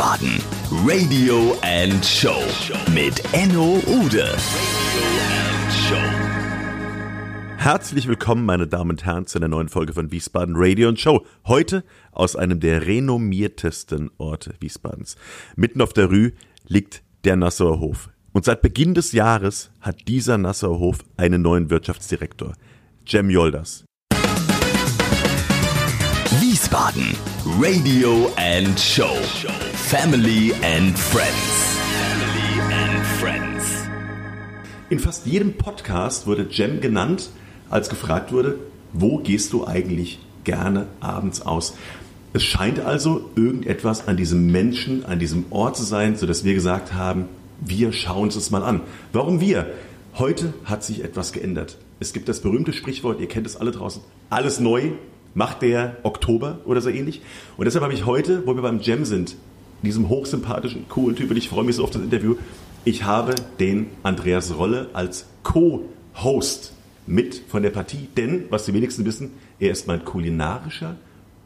Wiesbaden. Radio and Show mit Enno Ude. Herzlich willkommen, meine Damen und Herren, zu einer neuen Folge von Wiesbaden Radio und Show. Heute aus einem der renommiertesten Orte Wiesbadens. Mitten auf der Rue liegt der Nassauer Hof. Und seit Beginn des Jahres hat dieser Nassauer Hof einen neuen Wirtschaftsdirektor, Cem Yolders. Wiesbaden. Radio and Show. Family and Friends. Family and Friends. In fast jedem Podcast wurde Cem genannt, als gefragt wurde, wo gehst du eigentlich gerne abends aus? Es scheint also irgendetwas an diesem Menschen, an diesem Ort zu sein, sodass wir gesagt haben, wir schauen uns das mal an. Warum wir? Heute hat sich etwas geändert. Es gibt das berühmte Sprichwort, ihr kennt es alle draußen, alles neu macht der Oktober oder so ähnlich. Und deshalb habe ich heute, wo wir beim Jam sind, diesem hochsympathischen, coolen Typ, und ich freue mich so auf das Interview, ich habe den Andreas Rolle als Co-Host mit von der Partie, denn, was die wenigsten wissen, er ist mein kulinarischer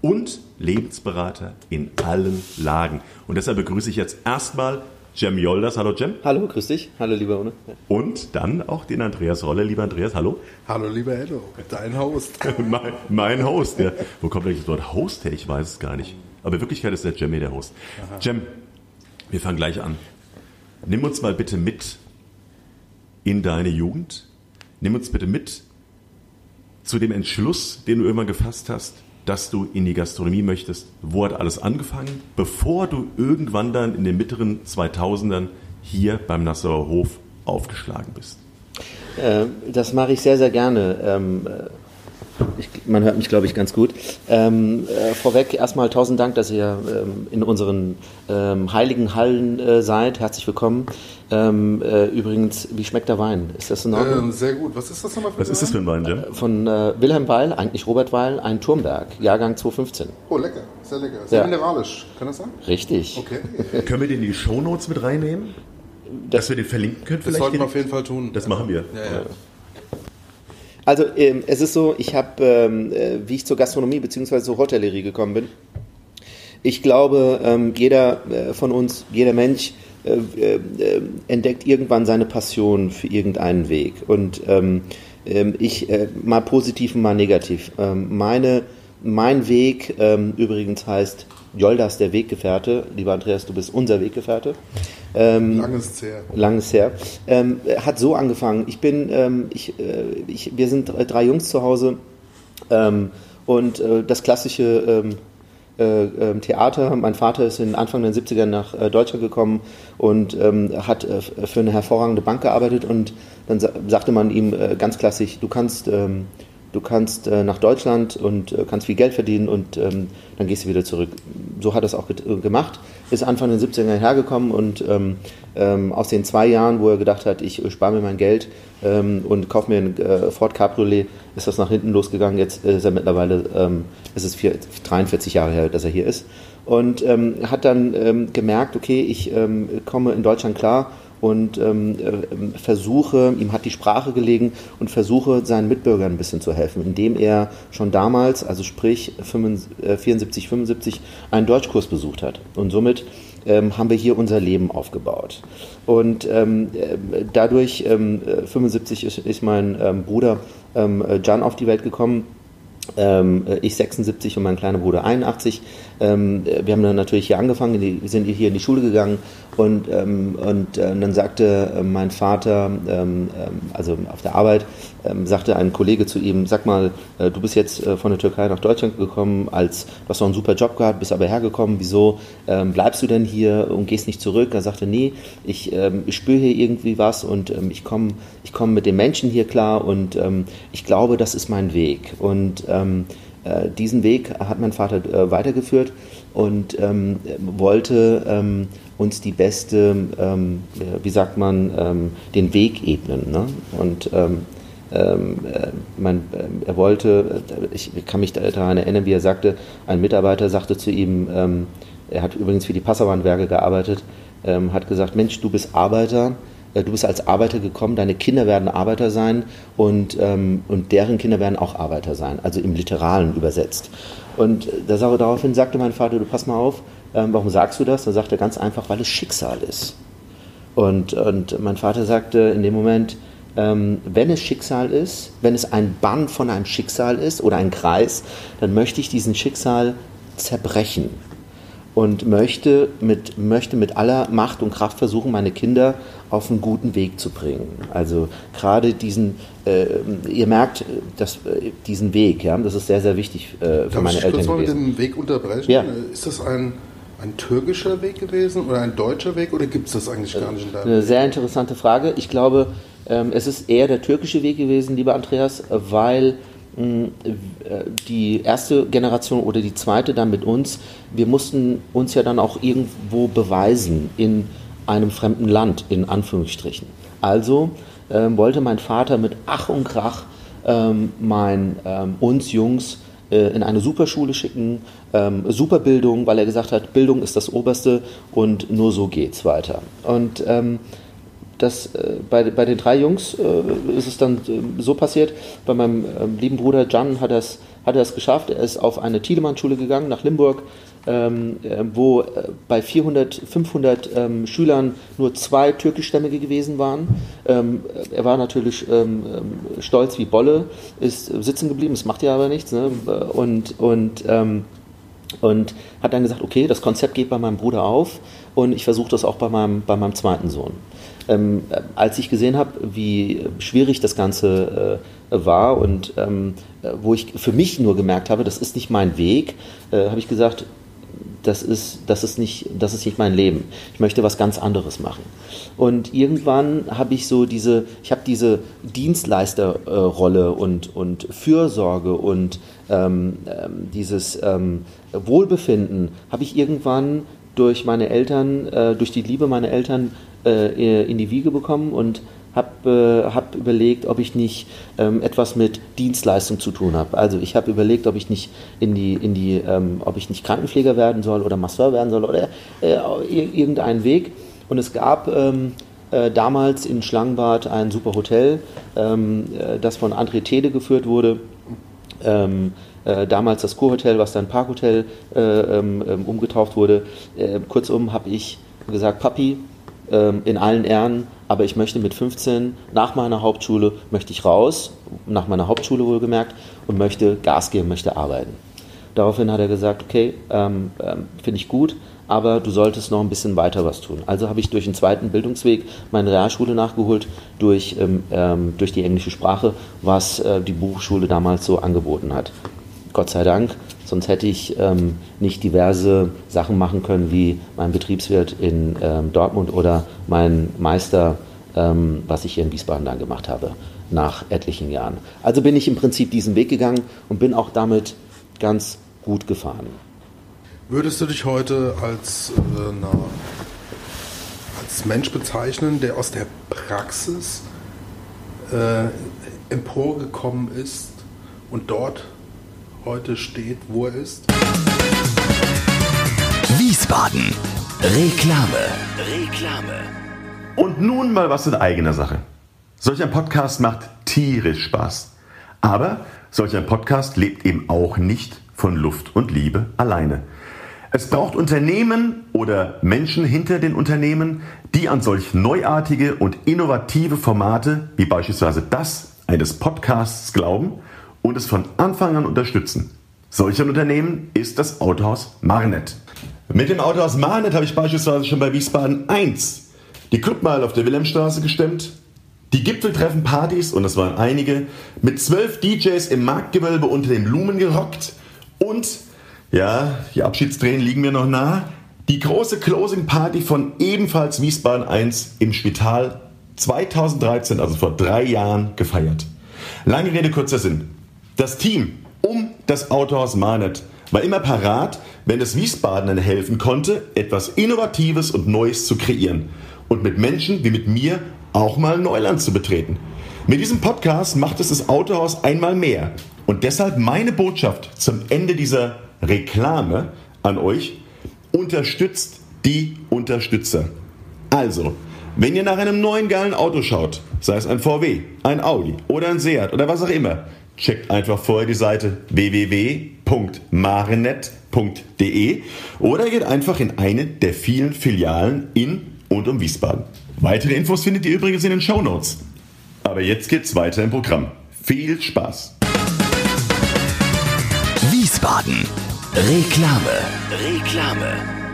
und Lebensberater in allen Lagen. Und deshalb begrüße ich jetzt erstmal Jem Yolders. Hallo Jem. Hallo, grüß dich. Hallo, lieber Ohne. Und dann auch den Andreas Rolle. Lieber Andreas, hallo. Hallo, lieber Edo, dein Host. mein, mein Host, ja. Wo kommt eigentlich das Wort Host her? Ich weiß es gar nicht. Aber in Wirklichkeit ist der Jemmy der Host. Aha. Jem, wir fangen gleich an. Nimm uns mal bitte mit in deine Jugend. Nimm uns bitte mit zu dem Entschluss, den du irgendwann gefasst hast, dass du in die Gastronomie möchtest. Wo hat alles angefangen, bevor du irgendwann dann in den mittleren 2000ern hier beim Nassauer Hof aufgeschlagen bist? Äh, das mache ich sehr, sehr gerne. Ich, man hört mich, glaube ich, ganz gut. Ähm, äh, vorweg erstmal tausend Dank, dass ihr ähm, in unseren ähm, heiligen Hallen äh, seid. Herzlich willkommen. Ähm, äh, übrigens, wie schmeckt der Wein? Ist das in Ordnung? Ähm, sehr gut. Was ist das nochmal für Was ist das für ein Wein, Jim? Äh, von äh, Wilhelm Weil, eigentlich Robert Weil, ein Turmberg, Jahrgang 2015. Oh, lecker. Sehr lecker. Sehr ja. mineralisch. Kann das sein? Richtig. Okay. Können wir den in die Shownotes mit reinnehmen? Das, dass wir den verlinken können vielleicht? Das sollten wir auf jeden Fall tun. Das machen wir. Ja, ja. Also ähm, es ist so, ich habe, ähm, äh, wie ich zur Gastronomie bzw. zur Hotellerie gekommen bin, ich glaube, ähm, jeder äh, von uns, jeder Mensch äh, äh, entdeckt irgendwann seine Passion für irgendeinen Weg. Und ähm, ähm, ich, äh, mal positiv und mal negativ. Ähm, meine, mein Weg übrigens heißt Joldas der Weggefährte. Lieber Andreas, du bist unser Weggefährte. Ähm, Langes her. Langes her. Ähm, hat so angefangen. Ich bin, ähm, ich, äh, ich, wir sind drei Jungs zu Hause ähm, und äh, das klassische ähm, äh, ähm, Theater. Mein Vater ist in Anfang der 70er nach äh, Deutschland gekommen und hat äh, für eine hervorragende Bank gearbeitet und dann sa sagte man ihm äh, ganz klassisch, du kannst du kannst äh, nach Deutschland und äh, kannst viel Geld verdienen und ähm, dann gehst du wieder zurück. So hat er es auch äh, gemacht, ist Anfang der 70er hergekommen und ähm, ähm, aus den zwei Jahren, wo er gedacht hat, ich spare mir mein Geld ähm, und kaufe mir ein äh, Ford Cabriolet, ist das nach hinten losgegangen. Jetzt ist er mittlerweile, ähm, es ist vier, 43 Jahre her, dass er hier ist und ähm, hat dann gemerkt, okay, ich komme in Deutschland klar und ähm, äh, versuche, ihm hat die Sprache gelegen und versuche seinen Mitbürgern ein bisschen zu helfen, indem er schon damals, also sprich 74, 75, äh, einen Deutschkurs besucht hat. Und somit ähm, haben wir hier unser Leben aufgebaut. Und ähm, äh, dadurch, ähm, 75 ist, ist mein ähm, Bruder ähm, Jan auf die Welt gekommen, ähm, ich 76 und mein kleiner Bruder 81. Ähm, wir haben dann natürlich hier angefangen, sind hier in die Schule gegangen und, ähm, und, äh, dann sagte äh, mein Vater, ähm, ähm, also auf der Arbeit, ähm, sagte ein Kollege zu ihm, sag mal, äh, du bist jetzt äh, von der Türkei nach Deutschland gekommen, als, du hast noch einen super Job gehabt, bist aber hergekommen, wieso ähm, bleibst du denn hier und gehst nicht zurück? Er sagte, nee, ich, ich spüre hier irgendwie was und ich komme ich komm mit den Menschen hier klar und ich glaube, das ist mein Weg. Und äh, diesen Weg hat mein Vater äh, weitergeführt und ähm, wollte ähm, uns die beste, ähm, wie sagt man, ähm, den Weg ebnen. Ne? Und ähm, ähm, äh, man, äh, er wollte, ich kann mich daran erinnern, wie er sagte, ein Mitarbeiter sagte zu ihm, er hat übrigens für die Passauernwerke gearbeitet, hat gesagt, Mensch, du bist Arbeiter, äh, du bist als Arbeiter gekommen, deine Kinder werden Arbeiter sein und, ähm, und deren Kinder werden auch Arbeiter sein, also im Literalen übersetzt. Und da, daraufhin sagte mein Vater, du pass mal auf, ähm, warum sagst du das? Da sagt er ganz einfach, weil es Schicksal ist. Und, und mein Vater sagte in dem Moment, ähm, wenn es Schicksal ist, wenn es ein Bann von einem Schicksal ist oder ein Kreis, dann möchte ich diesen Schicksal zerbrechen und möchte mit, möchte mit aller Macht und Kraft versuchen, meine Kinder auf einen guten Weg zu bringen. Also gerade diesen, äh, ihr merkt, dass, äh, diesen Weg, ja, das ist sehr, sehr wichtig äh, für Darf meine ich Eltern kurz mal gewesen. mit dem Weg unterbrechen? Ja. Ist das ein, ein türkischer Weg gewesen oder ein deutscher Weg oder gibt es das eigentlich gar nicht in deinem Eine sehr interessante Frage. Ich glaube, ähm, es ist eher der türkische Weg gewesen, lieber Andreas, weil mh, äh, die erste Generation oder die zweite dann mit uns, wir mussten uns ja dann auch irgendwo beweisen in einem fremden Land, in Anführungsstrichen. Also ähm, wollte mein Vater mit Ach und Krach ähm, mein, ähm, uns Jungs äh, in eine Superschule schicken, ähm, Superbildung, weil er gesagt hat, Bildung ist das Oberste und nur so geht's weiter. Und ähm, das, äh, bei, bei den drei Jungs äh, ist es dann äh, so passiert. Bei meinem ähm, lieben Bruder Jan hat er es geschafft. Er ist auf eine Thielemann-Schule gegangen nach Limburg, ähm, äh, wo äh, bei 400, 500 ähm, Schülern nur zwei türkischstämmige gewesen waren. Ähm, er war natürlich ähm, ähm, stolz wie Bolle, ist sitzen geblieben, das macht ja aber nichts. Ne? Und, und ähm, und hat dann gesagt, okay, das Konzept geht bei meinem Bruder auf und ich versuche das auch bei meinem, bei meinem zweiten Sohn. Ähm, äh, als ich gesehen habe, wie schwierig das Ganze äh, war und ähm, äh, wo ich für mich nur gemerkt habe, das ist nicht mein Weg, äh, habe ich gesagt, das ist, das, ist nicht, das ist nicht mein Leben. Ich möchte was ganz anderes machen. Und irgendwann habe ich so diese, ich habe diese Dienstleisterrolle und, und Fürsorge und ähm, ähm, dieses ähm, Wohlbefinden habe ich irgendwann durch meine Eltern, äh, durch die Liebe meiner Eltern äh, in die Wiege bekommen und habe äh, hab überlegt, ob ich nicht ähm, etwas mit Dienstleistung zu tun habe. Also ich habe überlegt, ob ich nicht in die, in die, ähm, ob ich nicht Krankenpfleger werden soll oder Masseur werden soll oder äh, irgendeinen Weg. Und es gab ähm, äh, damals in Schlangenbad ein super Hotel, ähm, äh, das von André Tede geführt wurde. Ähm, äh, damals das Kurhotel, was dann Parkhotel äh, ähm, umgetauft wurde. kurzum habe ich gesagt, Papi, ähm, in allen Ehren, aber ich möchte mit 15 nach meiner Hauptschule möchte ich raus, nach meiner Hauptschule wohlgemerkt, und möchte Gas geben, möchte arbeiten. Daraufhin hat er gesagt, okay, ähm, ähm, finde ich gut, aber du solltest noch ein bisschen weiter was tun. Also habe ich durch den zweiten Bildungsweg meine Realschule nachgeholt, durch, ähm, ähm durch die englische Sprache, was äh, die Buchschule damals so angeboten hat. Gott sei Dank Sonst hätte ich ähm, nicht diverse Sachen machen können, wie mein Betriebswirt in ähm, Dortmund oder mein Meister, ähm, was ich hier in Wiesbaden dann gemacht habe, nach etlichen Jahren. Also bin ich im Prinzip diesen Weg gegangen und bin auch damit ganz gut gefahren. Würdest du dich heute als, äh, na, als Mensch bezeichnen, der aus der Praxis äh, emporgekommen ist und dort heute steht, wo er ist? Wiesbaden. Reklame. Reklame. Und nun mal was in eigener Sache. Solch ein Podcast macht tierisch Spaß. Aber solch ein Podcast lebt eben auch nicht von Luft und Liebe alleine. Es braucht Unternehmen oder Menschen hinter den Unternehmen, die an solch neuartige und innovative Formate wie beispielsweise das eines Podcasts glauben und es von Anfang an unterstützen. Solch ein Unternehmen ist das Autohaus Marnet. Mit dem Autohaus Marnet habe ich beispielsweise schon bei Wiesbaden 1 die Clubmeile auf der Wilhelmstraße gestemmt, die Gipfeltreffen-Partys, und das waren einige, mit zwölf DJs im Marktgewölbe unter den Blumen gerockt und, ja, die Abschiedstränen liegen mir noch nah, die große Closing-Party von ebenfalls Wiesbaden 1 im Spital 2013, also vor drei Jahren, gefeiert. Lange Rede, kurzer Sinn. Das Team um das Autohaus Mahnet war immer parat, wenn es Wiesbadenern helfen konnte, etwas Innovatives und Neues zu kreieren und mit Menschen wie mit mir auch mal Neuland zu betreten. Mit diesem Podcast macht es das Autohaus einmal mehr. Und deshalb meine Botschaft zum Ende dieser Reklame an euch. Unterstützt die Unterstützer. Also, Wenn ihr nach einem neuen geilen Auto schaut, sei es ein VW, ein Audi oder ein Seat oder was auch immer, checkt einfach vorher die Seite www.marenet.de oder geht einfach in eine der vielen Filialen in und um Wiesbaden. Weitere Infos findet ihr übrigens in den Show Notes. Aber jetzt geht's weiter im Programm. Viel Spaß! Wiesbaden. Reklame. Reklame.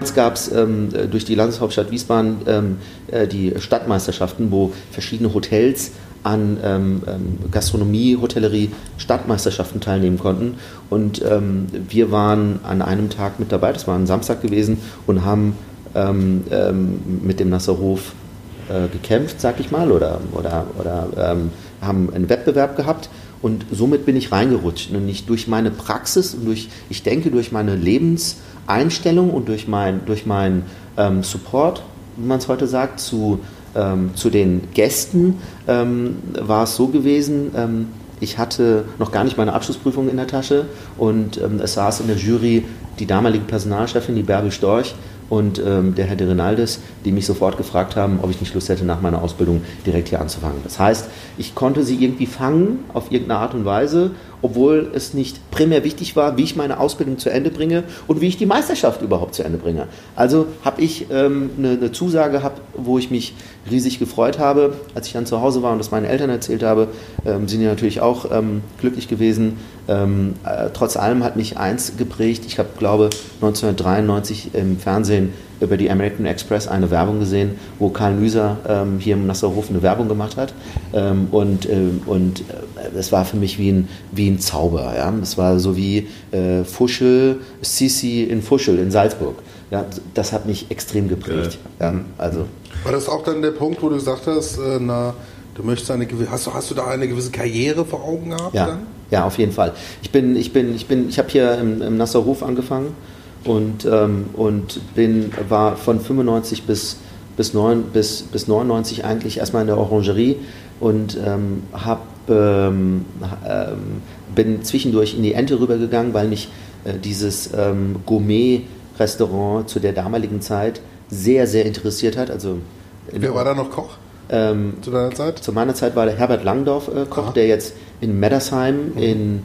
Jetzt gab es ähm, durch die Landeshauptstadt Wiesbaden ähm, äh, die Stadtmeisterschaften, wo verschiedene Hotels an ähm, ähm Gastronomie, Hotellerie, Stadtmeisterschaften teilnehmen konnten. Und ähm, wir waren an einem Tag mit dabei, das war ein Samstag gewesen, und haben ähm, mit dem Nasserhof äh, gekämpft, sag ich mal, oder, oder, oder haben einen Wettbewerb gehabt. Und somit bin ich reingerutscht. Und nicht durch meine Praxis und durch, ich denke, durch meine Lebenseinstellung und durch meinen durch mein, ähm, Support, wie man es heute sagt, zu, ähm, zu den Gästen ähm, war es so gewesen, ähm, ich hatte noch gar nicht meine Abschlussprüfung in der Tasche und ähm, es saß in der Jury die damalige Personalchefin, die Bärbel Storch, und ähm, der Herr de Renaldes, die mich sofort gefragt haben, ob ich nicht Lust hätte, nach meiner Ausbildung direkt hier anzufangen. Das heißt, ich konnte sie irgendwie fangen auf irgendeine Art und Weise obwohl es nicht primär wichtig war, wie ich meine Ausbildung zu Ende bringe und wie ich die Meisterschaft überhaupt zu Ende bringe. Also habe ich ähm, eine, eine, Zusage gehabt, wo ich mich riesig gefreut habe. Als ich dann zu Hause war und das meinen Eltern erzählt habe, ähm, sind die natürlich auch ähm, glücklich gewesen. Ähm, äh, trotz allem hat mich eins geprägt. Ich habe, glaube 1993 im Fernsehen über die American Express eine Werbung gesehen, wo Karl Müser ähm, hier im Nasserhof eine Werbung gemacht hat. Ähm, und ähm, und äh, es war für mich wie ein, wie ein Zauber. Ja? Es war so wie äh, Fuschel, Sisi in Fuschel in Salzburg. Ja, das hat mich extrem geprägt. Ja. ja also. War das auch dann der Punkt, wo du gesagt hast, äh, na, du möchtest eine hast du, hast du da eine gewisse Karriere vor Augen gehabt? Ja, dann? ja auf jeden Fall. Ich bin, ich bin, ich bin, ich habe hier im, im Nasserhof angefangen und, ähm, und bin, war von 95 bis, bis, 9, bis, bis 99 eigentlich erstmal in der Orangerie und ähm, hab, ähm, ähm, bin zwischendurch in die Ente rübergegangen, weil mich äh, dieses ähm, Gourmet-Restaurant zu der damaligen Zeit sehr, sehr interessiert hat. Also, Wer war da noch Koch? Ähm, zu deiner Zeit? Zu meiner Zeit war der Herbert Langdorf äh, Koch, Aha. der jetzt in Meddersheim, mhm. in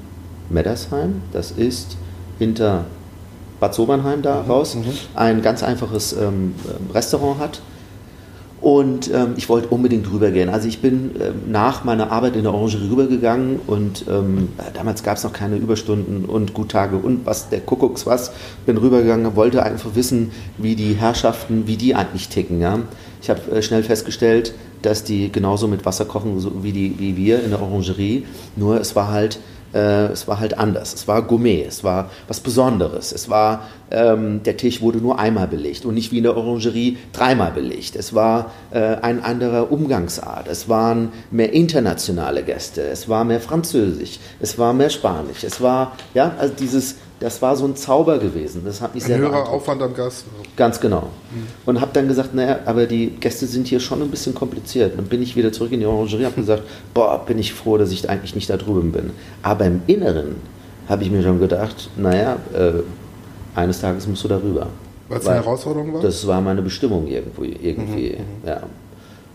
Meddersheim, das ist hinter Bad Sobernheim da mhm, raus, mhm. ein ganz einfaches ähm, Restaurant hat. Und ähm, ich wollte unbedingt rübergehen. Also ich bin ähm, nach meiner Arbeit in der Orangerie rübergegangen und ähm, damals gab es noch keine Überstunden und Guttage und was der Kuckucks was. Bin rübergegangen, wollte einfach wissen, wie die Herrschaften, wie die eigentlich ticken. Ja? Ich habe äh, schnell festgestellt, dass die genauso mit Wasser kochen so wie, die, wie wir in der Orangerie. Nur es war halt äh, es war halt anders. Es war Gourmet, es war was Besonderes. Es war, ähm, der Tisch wurde nur einmal belegt und nicht wie in der Orangerie dreimal belegt. Es war äh, ein anderer Umgangsart. Es waren mehr internationale Gäste. Es war mehr Französisch. Es war mehr Spanisch. Es war, ja, also dieses das war so ein Zauber gewesen. Das hat mich ein sehr höherer Aufwand am Gast. Ganz genau. Mhm. Und habe dann gesagt, naja, aber die Gäste sind hier schon ein bisschen kompliziert. Dann bin ich wieder zurück in die Orangerie und habe gesagt, boah, bin ich froh, dass ich eigentlich nicht da drüben bin. Aber im Inneren habe ich mir schon gedacht, naja, äh, eines Tages musst du darüber. Weil es eine Herausforderung war? Das war meine Bestimmung irgendwo, irgendwie. Mhm, mhm. ja.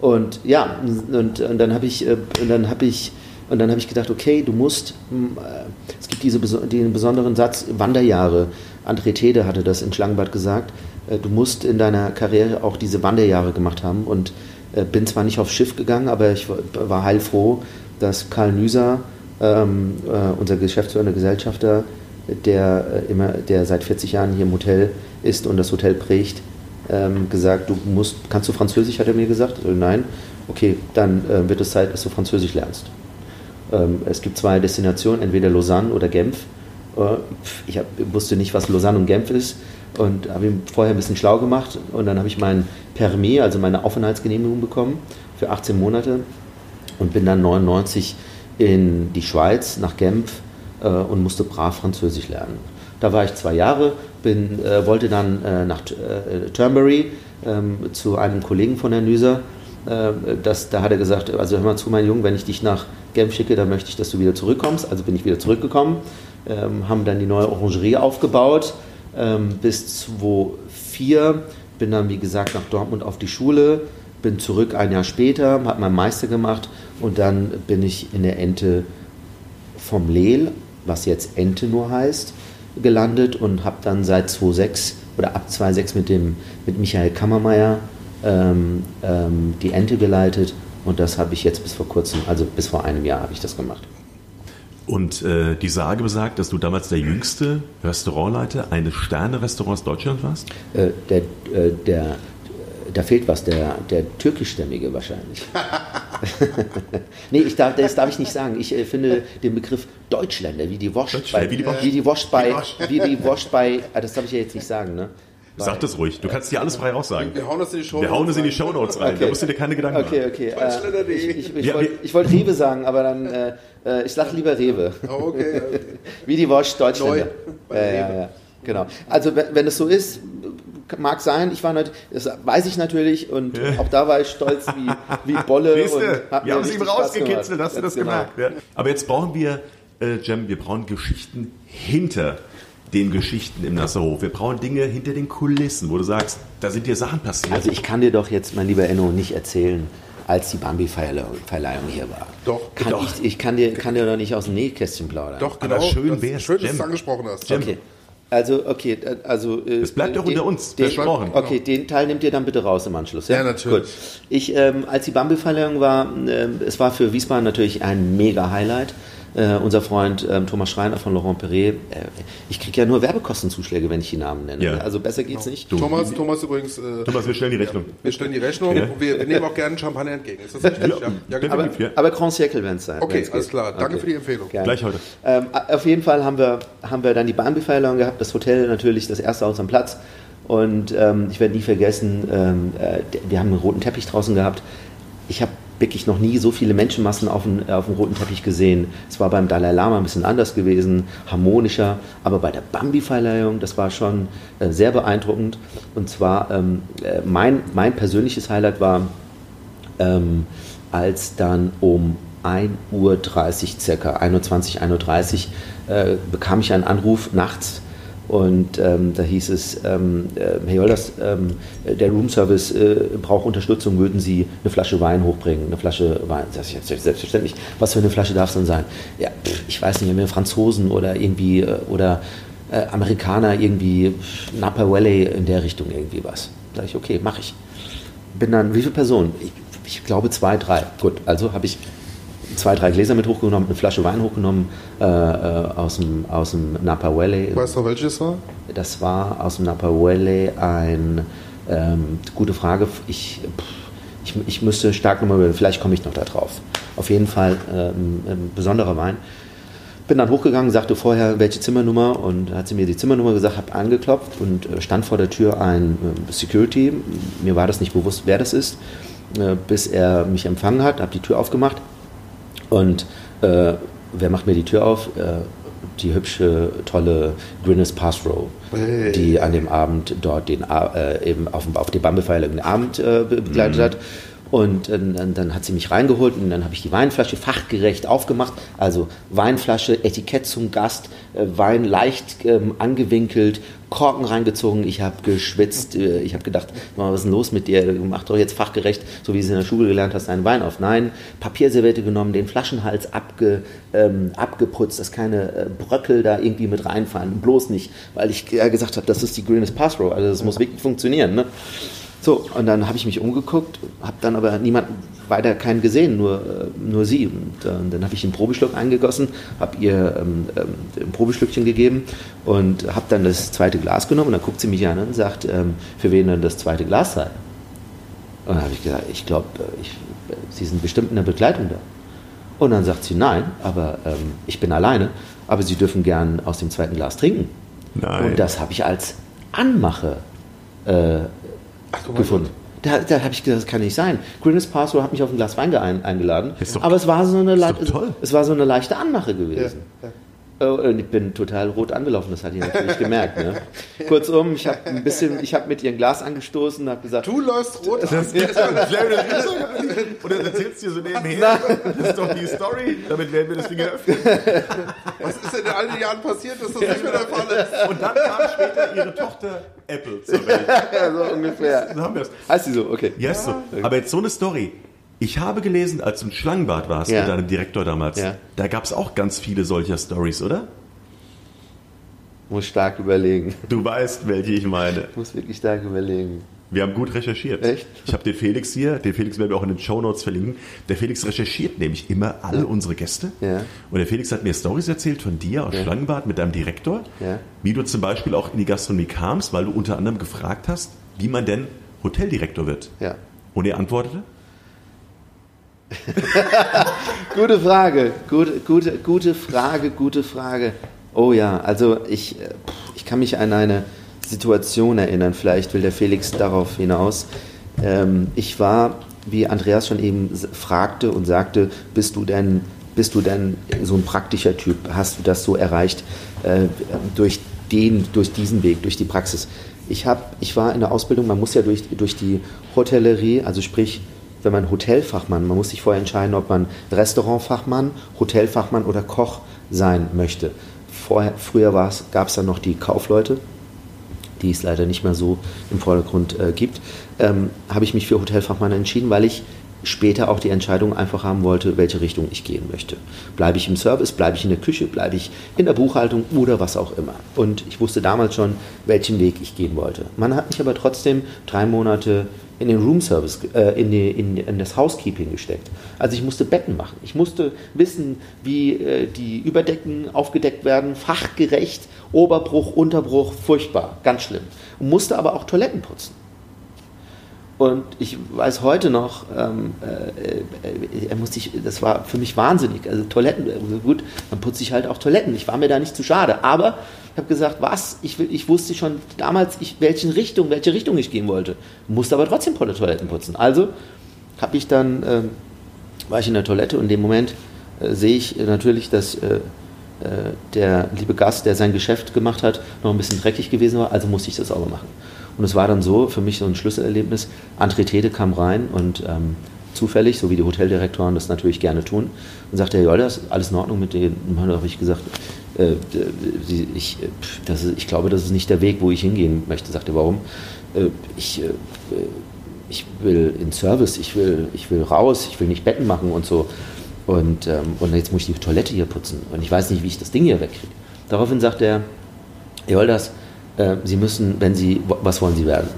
Und ja, und, und dann habe ich, äh, dann habe ich und dann habe ich gedacht, okay, du musst, hm, äh, es gibt diese, den besonderen Satz, Wanderjahre. André Tede hatte das in Schlangenbad gesagt. Äh, du musst in deiner Karriere auch diese Wanderjahre gemacht haben. Und äh, bin zwar nicht aufs Schiff gegangen, aber ich war heilfroh, dass Karl Nüser, ähm, unser geschäftsführender Gesellschafter, der, immer, der seit 40 Jahren hier im Hotel ist und das Hotel prägt, ähm, gesagt, du musst, kannst du Französisch, hat er mir gesagt? Nein. Okay, dann wird es Zeit, dass du Französisch lernst. Ähm, es gibt zwei Destinationen, entweder Lausanne oder Genf. Äh, ich hab, wusste nicht, was Lausanne und Genf ist und habe ihn vorher ein bisschen schlau gemacht und dann habe ich mein Permis, also meine Aufenthaltsgenehmigung bekommen für 18 Monate und bin dann 99 in die Schweiz nach Genf äh, und musste brav Französisch lernen. Da war ich zwei Jahre, bin, äh, wollte dann äh, nach äh, Turnberry ähm, zu einem Kollegen von Herrn Nüser. Äh, das, da hat er gesagt, also hör mal zu, mein Junge, wenn ich dich nach Genf schicke, dann möchte ich, dass du wieder zurückkommst. Also bin ich wieder zurückgekommen, ähm, haben dann die neue Orangerie aufgebaut. Ähm, bis 2004 bin dann, wie gesagt, nach Dortmund auf die Schule, bin zurück ein Jahr später, habe meinen Meister gemacht und dann bin ich in der Ente vom Lehl, was jetzt Ente nur heißt, gelandet und habe dann seit 2006 oder ab 2006 mit, dem, mit Michael Kammermeier ähm, ähm, die Ente geleitet und das habe ich jetzt bis vor kurzem, also bis vor einem Jahr habe ich das gemacht. Und äh, die Sage besagt, dass du damals der jüngste Restaurantleiter eines Sterne-Restaurants Deutschland warst? Äh, der, äh, der, da fehlt was, der, der türkischstämmige wahrscheinlich. nee, ich darf, das darf ich nicht sagen. Ich äh, finde den Begriff Deutschländer, wie die Wurst bei, wie die Wurst. bei, wie die Wurst bei, das darf ich ja jetzt nicht sagen, ne? Sag das ruhig. Du kannst dir alles frei raussagen. Wir hauen das in die Show Wir hauen es in die Shownotes rein. Da musst du dir keine Gedanken Okay, machen. okay. Äh, Deutschländer.de. ich ich, ich Ja, wollte wollt Rewe sagen, aber dann, äh, äh, ich sag lieber Rewe. Oh, okay. Wie die Wurst Deutschländer. Neu bei Ja, ja, genau. Also wenn, es so ist, mag sein. Ich war nicht, das weiß ich natürlich und auch da war ich stolz wie, wie Bolle. Siehst und du, hab wir haben es ihm rausgekitzelt, hast du das genau. gemerkt. Ja. Aber jetzt brauchen wir, äh, Jem, wir brauchen Geschichten hinter den Geschichten im Nasserhof. Wir brauchen Dinge hinter den Kulissen, wo du sagst, da sind dir Sachen passiert. Also ich kann dir doch jetzt, mein lieber Enno, nicht erzählen, als die Bambi-Verleihung hier war. Doch. Kann Doch. Ich, ich kann dir, kann dir doch nicht aus dem Nähkästchen plaudern. Doch, Aber genau. schön das, wär's, schön, dass du es angesprochen hast. Jem. Okay. Also, okay, äh, also. äh, Es bleibt doch den- unter uns, Den, versprochen. Okay, den Teil nehmt ihr dann bitte raus im Anschluss. Ja, Ja, natürlich. Gut. Ich, ähm, als die Bambi-Verleihung war, ähm, es war für Wiesbaden natürlich ein mega Highlight. Äh, unser Freund ähm, Thomas Schreiner von Laurent Perret, äh, ich kriege ja nur Werbekostenzuschläge, wenn ich die Namen nenne. Ja. Also besser geht's nicht. Thomas, Thomas übrigens. Äh, Thomas, wir stellen die Rechnung. wir stellen die Rechnung und wir, wir nehmen auch gerne Champagner entgegen. Ist das richtig? Ja, ja, genau. Aber, ja. aber Grand Siècle werden es sein. Okay, alles geht. klar. Danke Okay. für die Empfehlung. Gerne. Gleich heute. Ähm, auf jeden Fall haben wir, haben wir dann die Bahnbefehlung gehabt, das Hotel natürlich, das erste Haus am Platz. Und ähm, ich werde nie vergessen, ähm, äh, wir haben einen roten Teppich draußen gehabt. Ich habe wirklich noch nie so viele Menschenmassen auf dem, auf dem roten Teppich gesehen. Es war beim Dalai Lama ein bisschen anders gewesen, harmonischer. Aber bei der Bambi-Verleihung, das war schon äh, sehr beeindruckend. Und zwar, ähm, äh, mein, mein persönliches Highlight war, ähm, als dann um 1.30 Uhr circa, 21, 1.30 Uhr, äh, bekam ich einen Anruf nachts und ähm, da hieß es, ähm, äh, Herr Jolders, ähm, der Roomservice äh, braucht Unterstützung, würden Sie eine Flasche Wein hochbringen, eine Flasche Wein, das ist selbstverständlich, was für eine Flasche darf es denn sein? Ja, pff, ich weiß nicht, wir Franzosen oder irgendwie, äh, oder äh, Amerikaner irgendwie, Napa Valley in der Richtung irgendwie was. Da sag ich, okay, mache ich bin dann, wie viele Personen? Ich, ich glaube zwei, drei. Gut, also habe ich zwei, drei Gläser mit hochgenommen, eine Flasche Wein hochgenommen äh, äh, aus, dem, aus dem Napa Valley. Weißt du, welches war? Das war aus dem Napa Valley ein, ähm, gute Frage, ich, ich, ich müsste stark nochmal überlegen, vielleicht komme ich noch da drauf. Auf jeden Fall ähm, ein besonderer Wein. Bin dann hochgegangen, sagte vorher, welche Zimmernummer und hat sie mir die Zimmernummer gesagt, habe angeklopft und äh, stand vor der Tür ein äh, Security. Mir war das nicht bewusst, wer das ist, bis er mich empfangen hat, habe die Tür aufgemacht und äh, wer macht mir die Tür auf? Äh, die hübsche, tolle Gwyneth Paltrow, Hey. die an dem Abend dort den, äh, eben auf, dem- auf die Bambefeile den Abend äh, be- begleitet hat. Und äh, dann, dann hat sie mich reingeholt und dann habe ich die Weinflasche fachgerecht aufgemacht. Also Weinflasche, Etikett zum Gast, äh, Wein leicht ähm, angewinkelt, Korken reingezogen. Ich habe geschwitzt. Äh, ich habe gedacht, was ist denn los mit dir? Mach doch jetzt fachgerecht, so wie du es in der Schule gelernt hast, einen Wein auf. Nein, Papierserviette genommen, den Flaschenhals abge, ähm, abgeputzt, dass keine Bröckel da irgendwie mit reinfallen. Bloß nicht, weil ich gesagt habe, das ist die Grünes Passrow. Also das muss wirklich funktionieren. Ne? So, und dann habe ich mich umgeguckt, habe dann aber niemanden weiter keinen gesehen, nur, äh, nur sie. Und äh, dann habe ich einen Probeschluck eingegossen, habe ihr ähm, ähm, ein Probeschlückchen gegeben und habe dann das zweite Glas genommen. Und dann guckt sie mich an und sagt, ähm, für wen denn das zweite Glas sei. Und dann habe ich gesagt, ich glaube, äh, Sie sind bestimmt in der Begleitung da. Und dann sagt sie, nein, aber ähm, ich bin alleine, aber Sie dürfen gern aus dem zweiten Glas trinken. Nein. Und das habe ich als Anmache äh, Ach, du gefunden. Da, da habe ich gedacht, das kann nicht sein. Gwyneth Paltrow hat mich auf ein Glas Wein ein, eingeladen, Ist doch- aber es war, so eine, ist doch toll. es war so eine leichte Anmache Ja, gewesen. ja. Und ich bin total rot angelaufen, das hat ihr natürlich gemerkt. Ne? Kurzum, ich habe ein bisschen, ich habe mit ihr ein Glas angestoßen und habe gesagt, Du läufst rot an. Das doch nicht. Und dann erzählst du dir so nebenher, das ist doch die Story, damit werden wir das Ding eröffnen. Was ist denn in all den Jahren passiert, dass das nicht mehr der Fall ist? Und dann kam später ihre Tochter Apple zur Welt. ja, so ungefähr. Dann haben wir es. Heißt sie so, okay. Ja, ist so. Aber jetzt so eine Story. Ich habe gelesen, als du im Schlangenbad warst Ja. mit deinem Direktor damals, Ja. da gab es auch ganz viele solcher Stories, oder? Muss stark überlegen. Du weißt, welche ich meine. Muss wirklich stark überlegen. Wir haben gut recherchiert. Echt? Ich habe den Felix hier, den Felix werden wir auch in den Shownotes verlinken. Der Felix recherchiert nämlich immer alle unsere Gäste. Ja. Und der Felix hat mir Stories erzählt von dir aus Ja. Schlangenbad mit deinem Direktor, Ja. wie du zum Beispiel auch in die Gastronomie kamst, weil du unter anderem gefragt hast, wie man denn Hoteldirektor wird. Ja. Und er antwortete, Gute Frage, gute, gute, gute Frage, gute Frage. Oh ja, also ich, äh, ich kann mich an eine Situation erinnern, vielleicht will der Felix darauf hinaus. Ähm, ich war, wie Andreas schon eben fragte und sagte, bist du denn, bist du denn so ein praktischer Typ? Hast du das so erreicht äh, durch, den, durch diesen Weg, durch die Praxis? Ich, hab, ich war in der Ausbildung, man muss ja durch, durch die Hotellerie, also sprich wenn man Hotelfachmann, man muss sich vorher entscheiden, ob man Restaurantfachmann, Hotelfachmann oder Koch sein möchte. Vorher, früher gab es dann noch die Kaufleute, die es leider nicht mehr so im Vordergrund äh, gibt, ähm, habe ich mich für Hotelfachmann entschieden, weil ich später auch die Entscheidung einfach haben wollte, welche Richtung ich gehen möchte. Bleibe ich im Service, bleibe ich in der Küche, bleibe ich in der Buchhaltung oder was auch immer. Und ich wusste damals schon, welchen Weg ich gehen wollte. Man hat mich aber trotzdem drei Monate in den Room Service, äh, in, die, in, in das Housekeeping gesteckt. Also ich musste Betten machen. Ich musste wissen, wie äh, die Überdecken aufgedeckt werden, fachgerecht, Oberbruch, Unterbruch, furchtbar, ganz schlimm. Und musste aber auch Toiletten putzen. Und ich weiß heute noch, ähm, äh, er musste ich, das war für mich wahnsinnig. Also Toiletten, äh, gut, dann putze ich halt auch Toiletten. Ich war mir da nicht zu schade. Aber ich habe gesagt, was? Ich, ich wusste schon damals, ich, welchen Richtung, welche Richtung ich gehen wollte. Musste aber trotzdem Toiletten putzen. Also habe ich dann, ähm, war ich in der Toilette und in dem Moment äh, sehe ich natürlich, dass äh, äh, der liebe Gast, der sein Geschäft gemacht hat, noch ein bisschen dreckig gewesen war. Also musste ich das sauber machen. Und es war dann so, für mich so ein Schlüsselerlebnis, André Tede kam rein und ähm, zufällig, so wie die Hoteldirektoren das natürlich gerne tun, und sagte, das ist alles in Ordnung mit denen. Und dann habe ich gesagt, äh, ich, äh, das ist, ich glaube, das ist nicht der Weg, wo ich hingehen möchte. Sagte, warum? Äh, ich, äh, ich will in Service, ich will, ich will raus, ich will nicht Betten machen und so. Und, ähm, und jetzt muss ich die Toilette hier putzen. Und ich weiß nicht, wie ich das Ding hier wegkriege. Daraufhin sagt er, Herr Holders, äh, Sie müssen, wenn Sie, was wollen Sie werden?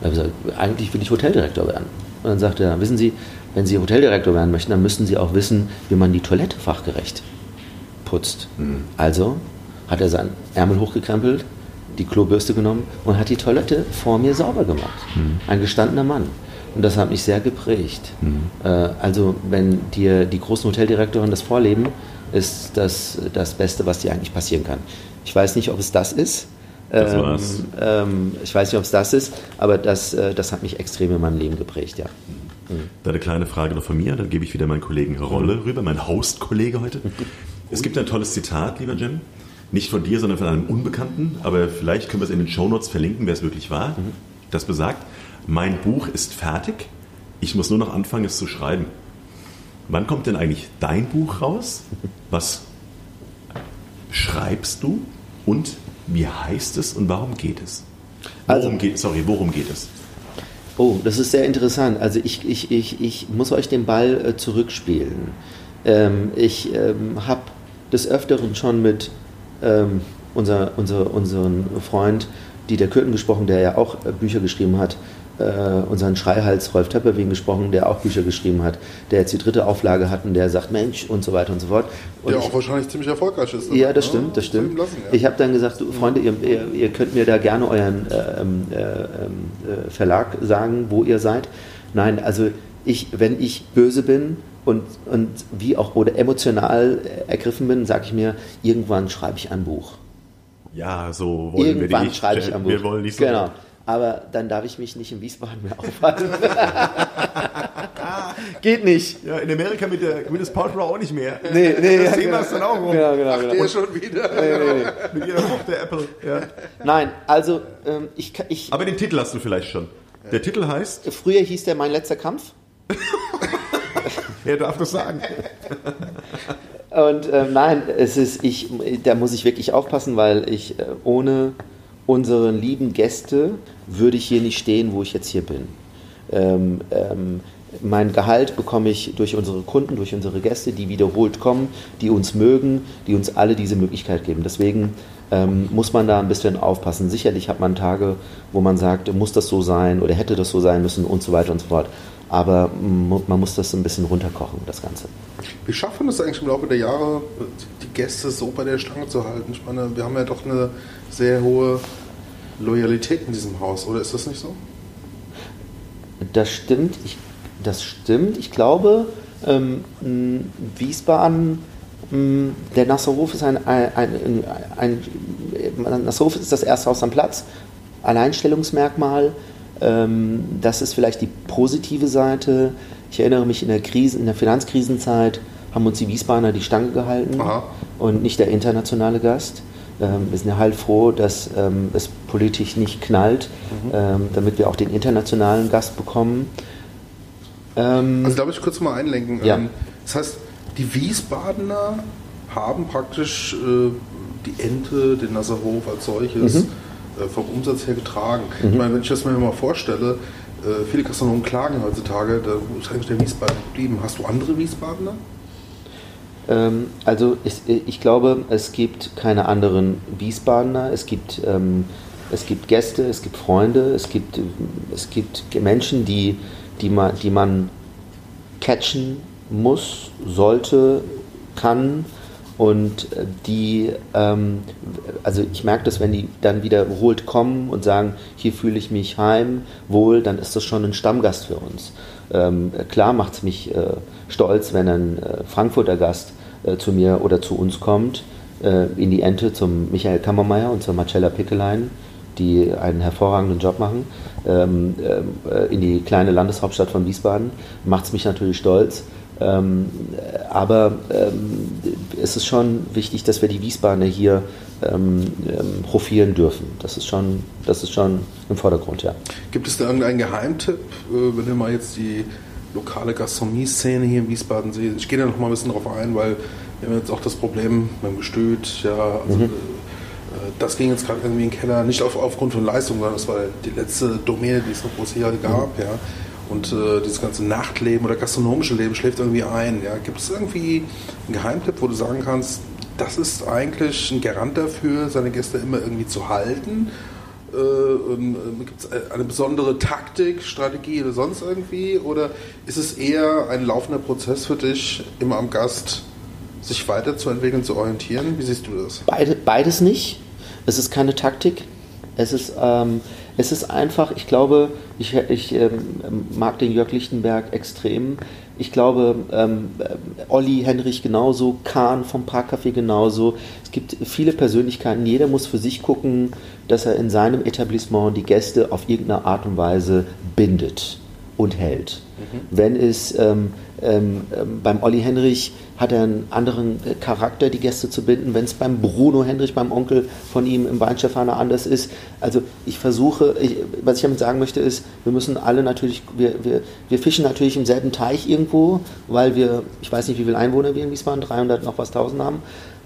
Und habe gesagt, eigentlich will ich Hoteldirektor werden. Und dann sagt er, wissen Sie, wenn Sie Hoteldirektor werden möchten, dann müssen Sie auch wissen, wie man die Toilette fachgerecht putzt. Also hat er seinen Ärmel hochgekrempelt, die Klobürste genommen und hat die Toilette vor mir sauber gemacht. Ein gestandener Mann. Und das hat mich sehr geprägt. Äh, also wenn dir die großen Hoteldirektoren das vorleben, ist das das Beste, was dir eigentlich passieren kann. Ich weiß nicht, ob es das ist. Das Ähm, war's. ähm, ich weiß nicht, ob es das ist, aber das, äh, das hat mich extrem in meinem Leben geprägt, ja. Da eine kleine Frage noch von mir, dann gebe ich wieder meinen Kollegen Rolle rüber, mein Host-Kollege heute. Es gibt ein tolles Zitat, lieber Jim. Nicht von dir, sondern von einem Unbekannten, aber vielleicht können wir es in den Shownotes verlinken, wer es wirklich war. Das besagt, mein Buch ist fertig, ich muss nur noch anfangen, es zu schreiben. Wann kommt denn eigentlich dein Buch raus? Was schreibst du und wie heißt es und warum geht es? Worum Also- geht, sorry, worum geht es? Oh, das ist sehr interessant. Also ich, ich, ich, ich muss euch den Ball äh, zurückspielen. Ähm, ich ähm, habe des Öfteren schon mit ähm, unser, unser, unseren Freund Dieter Kürten gesprochen, der ja auch äh, Bücher geschrieben hat, äh, unseren Schreihals Rolf Töpperwien gesprochen, der auch Bücher geschrieben hat, der jetzt die dritte Auflage hat und der sagt Mensch und so weiter und so fort. Und Der ich- auch wahrscheinlich ziemlich erfolgreich ist. ja, das stimmt, das stimmt. Lassen, ja. Ich habe dann gesagt, du, Freunde, ihr, ihr, könnt mir da gerne euren äh, ähm, äh, ähm, äh, Verlag sagen, wo ihr seid. Nein, also ich, wenn ich böse bin und, und wie auch oder emotional ergriffen bin, sage ich mir, irgendwann schreibe ich ein Buch. Ja, so wollen wir Irgendwann nicht. schreibe ich ein Buch. Wir wollen nicht so. Genau. Aber dann darf ich mich nicht in Wiesbaden mehr aufhalten. Geht nicht. Ja, in Amerika mit der Gwyneth Paltrow auch nicht mehr. Nee, nee, das ja, Thema genau. ist dann auch rum. Genau, genau, Ach, genau. der schon wieder. Nee, nee, nee. Mit ihrer Tochter Apple. Ja. Nein, also ähm, ich, ich Aber den Titel hast du vielleicht schon. Der Titel heißt, früher hieß der Mein letzter Kampf. er darf das sagen. Und ähm, nein, es ist, ich, da muss ich wirklich aufpassen, weil ich äh, ohne unsere lieben Gäste würde ich hier nicht stehen, wo ich jetzt hier bin. Ähm, ähm, mein Gehalt bekomme ich durch unsere Kunden, durch unsere Gäste, die wiederholt kommen, die uns mögen, die uns alle diese Möglichkeit geben. Deswegen ähm, muss man da ein bisschen aufpassen. Sicherlich hat man Tage, wo man sagt, muss das so sein oder hätte das so sein müssen und so weiter und so fort. Aber man muss das ein bisschen runterkochen, das Ganze. Wir schaffen es eigentlich im Laufe der Jahre, die Gäste so bei der Stange zu halten. Ich meine, wir haben ja doch eine sehr hohe Loyalität in diesem Haus, oder ist das nicht so? Das stimmt. Ich, das stimmt. Ich glaube, ähm, Wiesbaden, mh, der Nasserhof ist ein, ein, ein, ein Nasserhof ist das erste Haus am Platz. Alleinstellungsmerkmal. Ähm, das ist vielleicht die positive Seite. Ich erinnere mich in der Krise, in der Finanzkrisenzeit haben uns die Wiesbadener die Stange gehalten Aha. und nicht der internationale Gast. Ähm, wir sind ja heilfroh, dass ähm, es politisch nicht knallt, ähm, damit wir auch den internationalen Gast bekommen. Ähm, Also darf ich kurz mal einlenken? Ja. Ähm, Das heißt, die Wiesbadener haben praktisch äh, die Ente, den Nasserhof als solches Mhm. Äh, vom Umsatz her getragen. Ich meine, wenn ich das mir mal vorstelle, äh, viele Gastronomen klagen heutzutage, da ist eigentlich der Wiesbaden geblieben. Hast du andere Wiesbadener? Ähm, also ich, ich glaube, es gibt keine anderen Wiesbadener. Es gibt, ähm, es gibt Gäste, es gibt Freunde, es gibt, es gibt Menschen, die, die, man, die man catchen muss, sollte, kann und äh, die, ähm, also ich merke das, wenn die dann wiederholt kommen und sagen, hier fühle ich mich heim, wohl, dann ist das schon ein Stammgast für uns. Ähm, klar macht es mich äh, stolz, wenn ein äh, Frankfurter Gast äh, zu mir oder zu uns kommt, äh, in die Ente zum Michael Kammermeier und zur Marcella Pickelein, die einen hervorragenden Job machen, ähm, äh, in die kleine Landeshauptstadt von Wiesbaden, macht es mich natürlich stolz. Ähm, äh, aber ähm, es ist schon wichtig, dass wir die Wiesbadener hier ähm, ähm, profieren dürfen. Das ist schon, das ist schon im Vordergrund, ja. Gibt es da irgendeinen Geheimtipp, äh, wenn du mal jetzt die lokale Gastronomie-Szene hier in Wiesbaden siehst? Ich gehe da noch mal ein bisschen drauf ein, weil wir haben jetzt auch das Problem beim Gestüt, ja, also, äh, das ging jetzt gerade irgendwie in den Keller, nicht auf, aufgrund von Leistung, sondern das war die letzte Domäne, die es noch groß hier gab, ja. Und äh, dieses ganze Nachtleben oder gastronomische Leben schläft irgendwie ein. Ja. Gibt es irgendwie einen Geheimtipp, wo du sagen kannst, das ist eigentlich ein Garant dafür, seine Gäste immer irgendwie zu halten? Äh, Gibt es eine besondere Taktik, Strategie oder sonst irgendwie? Oder ist es eher ein laufender Prozess für dich, immer am Gast sich weiterzuentwickeln, zu orientieren? Wie siehst du das? Beide, beides nicht. Es ist keine Taktik. Es ist, ähm, es ist einfach, ich glaube, ich, ich ähm, mag den Jörg Lichtenberg extrem. Ich glaube, ähm, äh, Olli Henrich genauso, Kahn vom Parkcafé genauso. Es gibt viele Persönlichkeiten. Jeder muss für sich gucken, dass er in seinem Etablissement die Gäste auf irgendeine Art und Weise bindet und hält. Wenn es ähm, ähm, ähm, beim Olli Henrich hat er einen anderen äh, Charakter, die Gäste zu binden. Wenn es beim Bruno Henrich, beim Onkel von ihm im Weinstefaner anders ist. Also ich versuche, ich, was ich damit sagen möchte ist, wir müssen alle natürlich, wir, wir, wir fischen natürlich im selben Teich irgendwo, weil wir, ich weiß nicht, wie viele Einwohner wir in Wiesbaden, 300 noch was 1000 haben.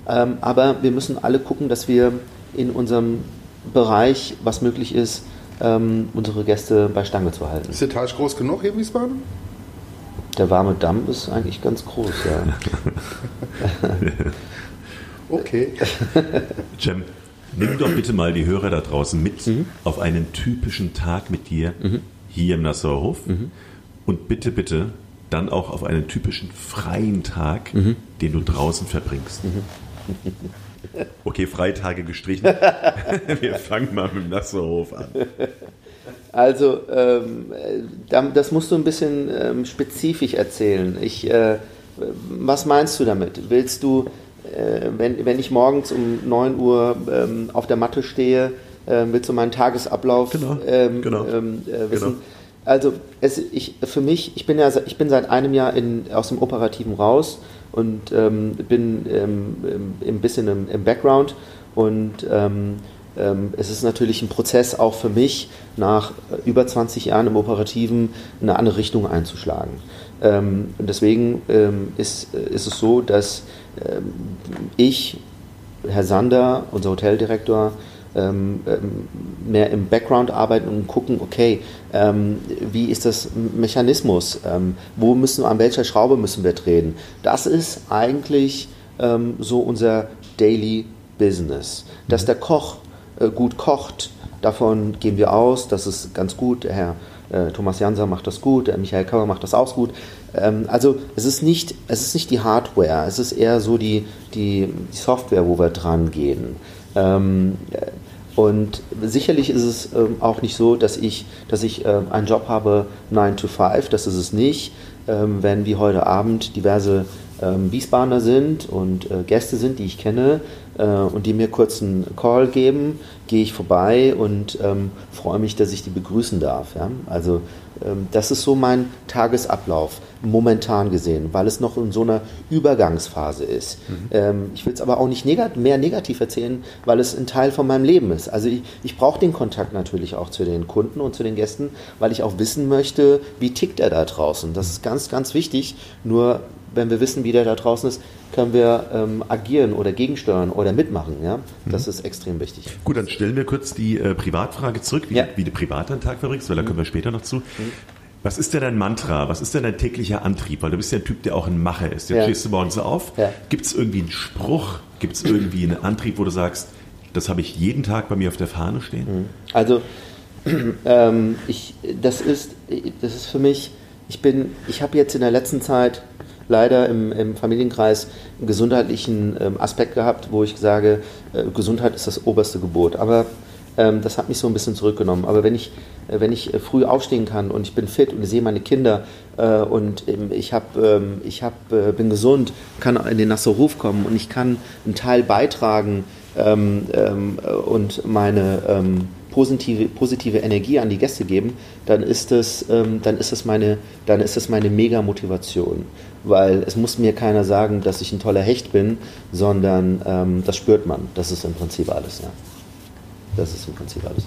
Ähm, aber wir müssen alle gucken, dass wir in unserem Bereich, was möglich ist, ähm, unsere Gäste bei Stange zu halten. Ist der Teich groß genug hier in Wiesbaden? Der warme Damm ist eigentlich ganz groß, ja. Okay. Cem, nimm doch bitte mal die Hörer da draußen mit auf einen typischen Tag mit dir hier im Nassauer Hof und bitte, bitte dann auch auf einen typischen freien Tag, den du draußen verbringst. Okay, Freitage gestrichen. Wir fangen mal mit dem Nassauer Hof an. Also, ähm, äh, da- das musst du ein bisschen ähm, spezifisch erzählen. Ich, äh, was meinst du damit? Willst du, äh, wenn, wenn ich morgens um 9 Uhr ähm, auf der Matte stehe, äh, willst du meinen Tagesablauf Genau, ähm, genau, ähm, äh, wissen? Also es, ich, für mich, ich bin ja ich bin seit einem Jahr in, aus dem Operativen raus und ähm, bin ein bisschen im, im Background und es ist natürlich ein Prozess auch für mich, nach über 20 Jahren im Operativen eine andere Richtung einzuschlagen. Ähm, und deswegen ähm, ist, ist es so, dass ich, Herr Sander, unser Hoteldirektor, mehr im Background arbeiten und gucken, okay, wie ist das Mechanismus? wo müssen, an welcher Schraube müssen wir drehen? Das ist eigentlich so unser Daily Business. Dass der Koch äh, gut kocht. Davon gehen wir aus, das ist ganz gut. Der Herr äh, Thomas Janser macht das gut, der Michael Kauer macht das auch gut. Ähm, also es ist, nicht, es ist nicht die Hardware, es ist eher so die, die, die Software, wo wir dran gehen. Ähm, und sicherlich ist es ähm, auch nicht so, dass ich, dass ich einen Job habe 9 to 5, das ist es nicht. Wenn wie heute Abend diverse ähm, Wiesbadener sind und äh, Gäste sind, die ich kenne, äh, und die mir kurz einen Call geben, gehe ich vorbei und ähm, freue mich, dass ich die begrüßen darf. Ja? Also ähm, das ist so mein Tagesablauf momentan gesehen, weil es noch in so einer Übergangsphase ist. Mhm. Ähm, ich will es aber auch nicht negat mehr negativ erzählen, weil es ein Teil von meinem Leben ist. Also ich, ich brauche den Kontakt natürlich auch zu den Kunden und zu den Gästen, weil ich auch wissen möchte, wie tickt er da draußen. Das ist ganz, ganz wichtig. Nur wenn wir wissen, wie der da draußen ist, können wir ähm, agieren oder gegensteuern oder mitmachen. Ja? Das mhm. ist extrem wichtig. Gut, dann stellen wir kurz die äh, Privatfrage zurück, wie, ja. wie du privat deinen Tag verbringst, weil da kommen wir später noch zu. Mhm. Was ist denn dein Mantra? Was ist denn dein täglicher Antrieb? Weil du bist ja ein Typ, der auch ein Macher ist. Jetzt ja. stehst du morgens auf. Ja. Gibt es irgendwie einen Spruch? Gibt es irgendwie einen Antrieb, wo du sagst, das habe ich jeden Tag bei mir auf der Fahne stehen? Mhm. Also, ähm, ich, das, ist, das ist für mich, ich bin, ich habe jetzt in der letzten Zeit leider im, im Familienkreis einen gesundheitlichen ähm, Aspekt gehabt, wo ich sage, äh, Gesundheit ist das oberste Gebot. Aber ähm, das hat mich so ein bisschen zurückgenommen. Aber wenn ich, äh, wenn ich äh, früh aufstehen kann und ich bin fit und ich sehe meine Kinder äh, und ähm, ich, hab, ähm, ich hab, äh, bin gesund, kann in den Nasser Ruf kommen und ich kann einen Teil beitragen ähm, ähm, und meine positive, positive Energie an die Gäste geben, dann ist das, dann ist das meine, dann ist das meine Mega-Motivation weil es muss mir keiner sagen, dass ich ein toller Hecht bin, sondern ähm, das spürt man. Das ist im Prinzip alles. Ja. Das ist im Prinzip alles.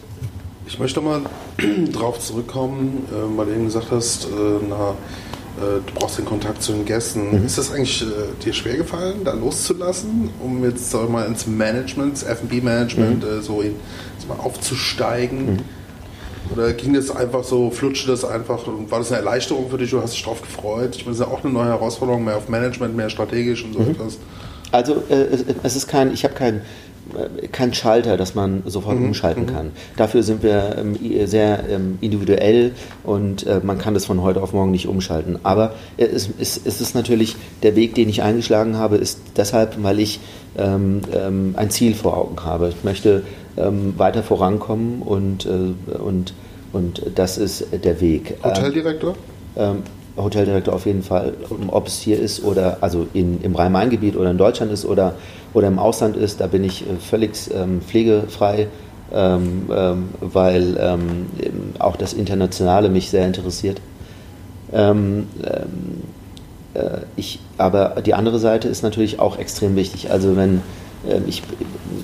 Ich möchte mal darauf zurückkommen, äh, weil du eben gesagt hast, äh, na, äh, du brauchst den Kontakt zu den Gästen. Mhm. Ist das eigentlich äh, dir schwer gefallen, da loszulassen, um jetzt sag mal ins Management, ins F&B-Management mhm. Äh, so in, mal aufzusteigen? Mhm. Oder ging das einfach so, flutschte das einfach und war das eine Erleichterung für dich? Du hast dich darauf gefreut? Ich meine, das ist ja auch eine neue Herausforderung, mehr auf Management, mehr strategisch und so mhm. etwas. Also äh, es ist kein, ich habe kein, äh, kein Schalter, dass man sofort mhm. umschalten mhm. kann. Dafür sind wir ähm, sehr ähm, individuell und äh, man kann das von heute auf morgen nicht umschalten. Aber es, es, es, ist natürlich der Weg, den ich eingeschlagen habe, ist deshalb, weil ich ähm, ähm ein Ziel vor Augen habe. Ich möchte ähm, weiter vorankommen und, äh, und, und das ist der Weg. Hoteldirektor? Ähm, Hoteldirektor auf jeden Fall, ob es hier ist oder also in, im Rhein-Main-Gebiet oder in Deutschland ist oder, oder im Ausland ist, da bin ich äh, völlig ähm, pflegefrei, ähm, ähm, weil ähm, auch das Internationale mich sehr interessiert. Ähm, äh, ich, aber die andere Seite ist natürlich auch extrem wichtig. Also wenn ähm, ich,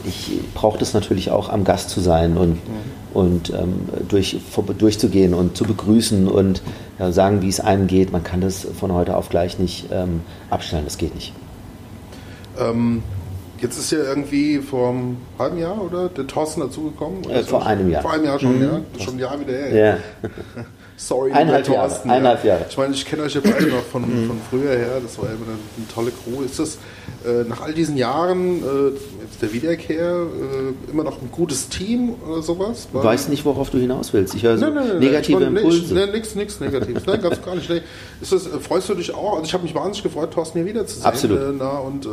ich brauche das natürlich auch am Gast zu sein und, mhm. und ähm, durch, durchzugehen und zu begrüßen und ja, sagen, wie es einem geht. Man kann das von heute auf gleich nicht ähm, abstellen, das geht nicht. Ähm, jetzt ist ja irgendwie vor einem halben Jahr oder der Thorsten dazugekommen? Äh, vor einem Jahr. Vor einem Jahr schon, mhm. ja. Schon ein Jahr wieder her. Ja. Sorry, eineinhalb Jahre. Thorsten, eineinhalb Jahre. Ich meine, ich kenne euch ja beide noch von, mhm. von früher her. Das war ja immer eine, eine tolle Crew. Ist das äh, nach all diesen Jahren äh, jetzt der Wiederkehr äh, immer noch ein gutes Team oder sowas? Ich weiß nicht, worauf du hinaus willst. Ich höre so nein, nein, nein, negative nein, Impulse. Nein, nichts, nichts Negatives. nein, ganz gar nicht. Ist das, äh, freust du dich auch? Also ich habe mich wahnsinnig gefreut, Thorsten hier wiederzusehen. Absolut. Äh, na, und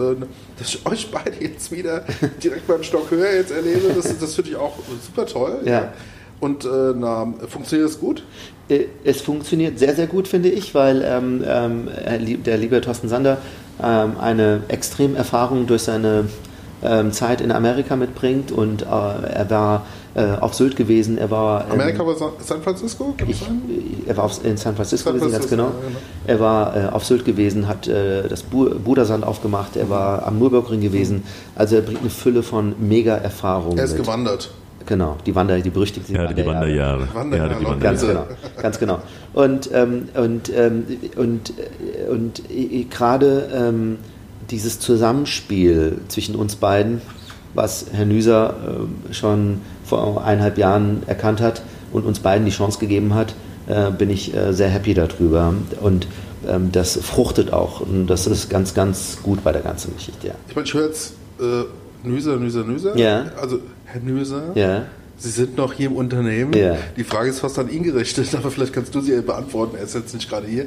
dass ich euch beide jetzt wieder direkt beim Stock höher jetzt erlebe, das, das finde ich auch super toll. ja. ja. Und äh, na, funktioniert das gut? Es funktioniert sehr, sehr gut, finde ich, weil ähm, ähm, der liebe Thorsten Sander ähm, eine extrem Erfahrung durch seine ähm, Zeit in Amerika mitbringt und äh, er war äh, auf Sylt gewesen, er war... Amerika war Sa- San Francisco? Kann ich, sein? er war auf, in San Francisco San gewesen, ganz genau. ja, genau. Er war äh, auf Sylt gewesen, hat äh, das Bu Budersand aufgemacht, er war am Nürburgring gewesen. Also er bringt eine Fülle von Mega-Erfahrungen Er ist mit. gewandert. Genau, die Wander, die berüchtigten Ja, die Wanderjahre. Wanderjahre, Ja, die Leute. Ganz Wanderjahre. genau, ganz genau. Und, ähm, und, ähm, und, äh, und äh, gerade ähm, dieses Zusammenspiel zwischen uns beiden, was Herr Nüser ähm, schon vor eineinhalb Jahren erkannt hat und uns beiden die Chance gegeben hat, äh, bin ich äh, sehr happy darüber. Und ähm, das fruchtet auch. Und das ist ganz, ganz gut bei der ganzen Geschichte. Ja. Ich meine, ich höre jetzt äh, Nüser, Nüser, Nüser. Ja. Also, Herr Nüser, Ja. Sie sind noch hier im Unternehmen. Ja. Die Frage ist fast an ihn gerichtet, aber vielleicht kannst du sie beantworten. Er ist jetzt nicht gerade hier.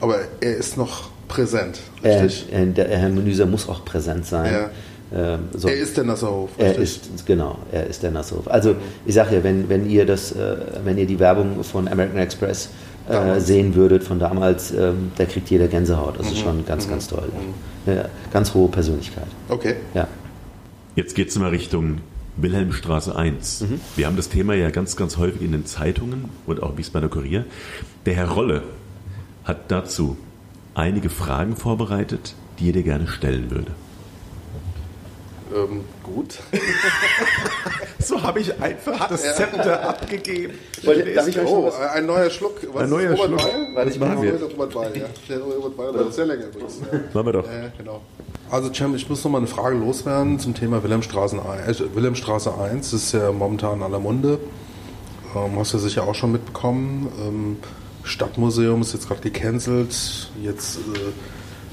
Aber er ist noch präsent, richtig? äh, der Herr Nüser muss auch präsent sein. Ja. Ähm, so. er ist der Nasserhof, Er richtig? ist, genau, er ist der Nasshof. Also ich sage ja, wenn, wenn ihr das, äh, wenn ihr die Werbung von American Express äh, Damals. sehen würdet von damals, ähm, da kriegt jeder Gänsehaut. Das ist Mhm. schon ganz, ganz toll. Ja, ganz hohe Persönlichkeit. Okay. Ja. Jetzt geht es mal Richtung Wilhelmstraße 1. Mhm. Wir haben das Thema ja ganz, ganz häufig in den Zeitungen und auch Wiesbadener Kurier. Der Herr Rolle hat dazu einige Fragen vorbereitet, die er dir gerne stellen würde. Ähm, gut. So habe ich einfach das Zepter abgegeben. Wollte- darf ich Oh, was- ein neuer Schluck. Was Ein neuer Schluck. Was ich machen mach wir? Robert Weil, ja. Der Robert Weil, der ist sehr länger übrigens. Ja. Machen wir doch. Ja, genau. Also Cem, ich muss noch mal eine Frage loswerden zum Thema Wilhelmstraße 1. Äh, Wilhelmstraße 1 ist ja momentan in aller Munde. Ähm, hast du sicher auch schon mitbekommen. Ähm, Stadtmuseum ist jetzt gerade gecancelt. Jetzt äh,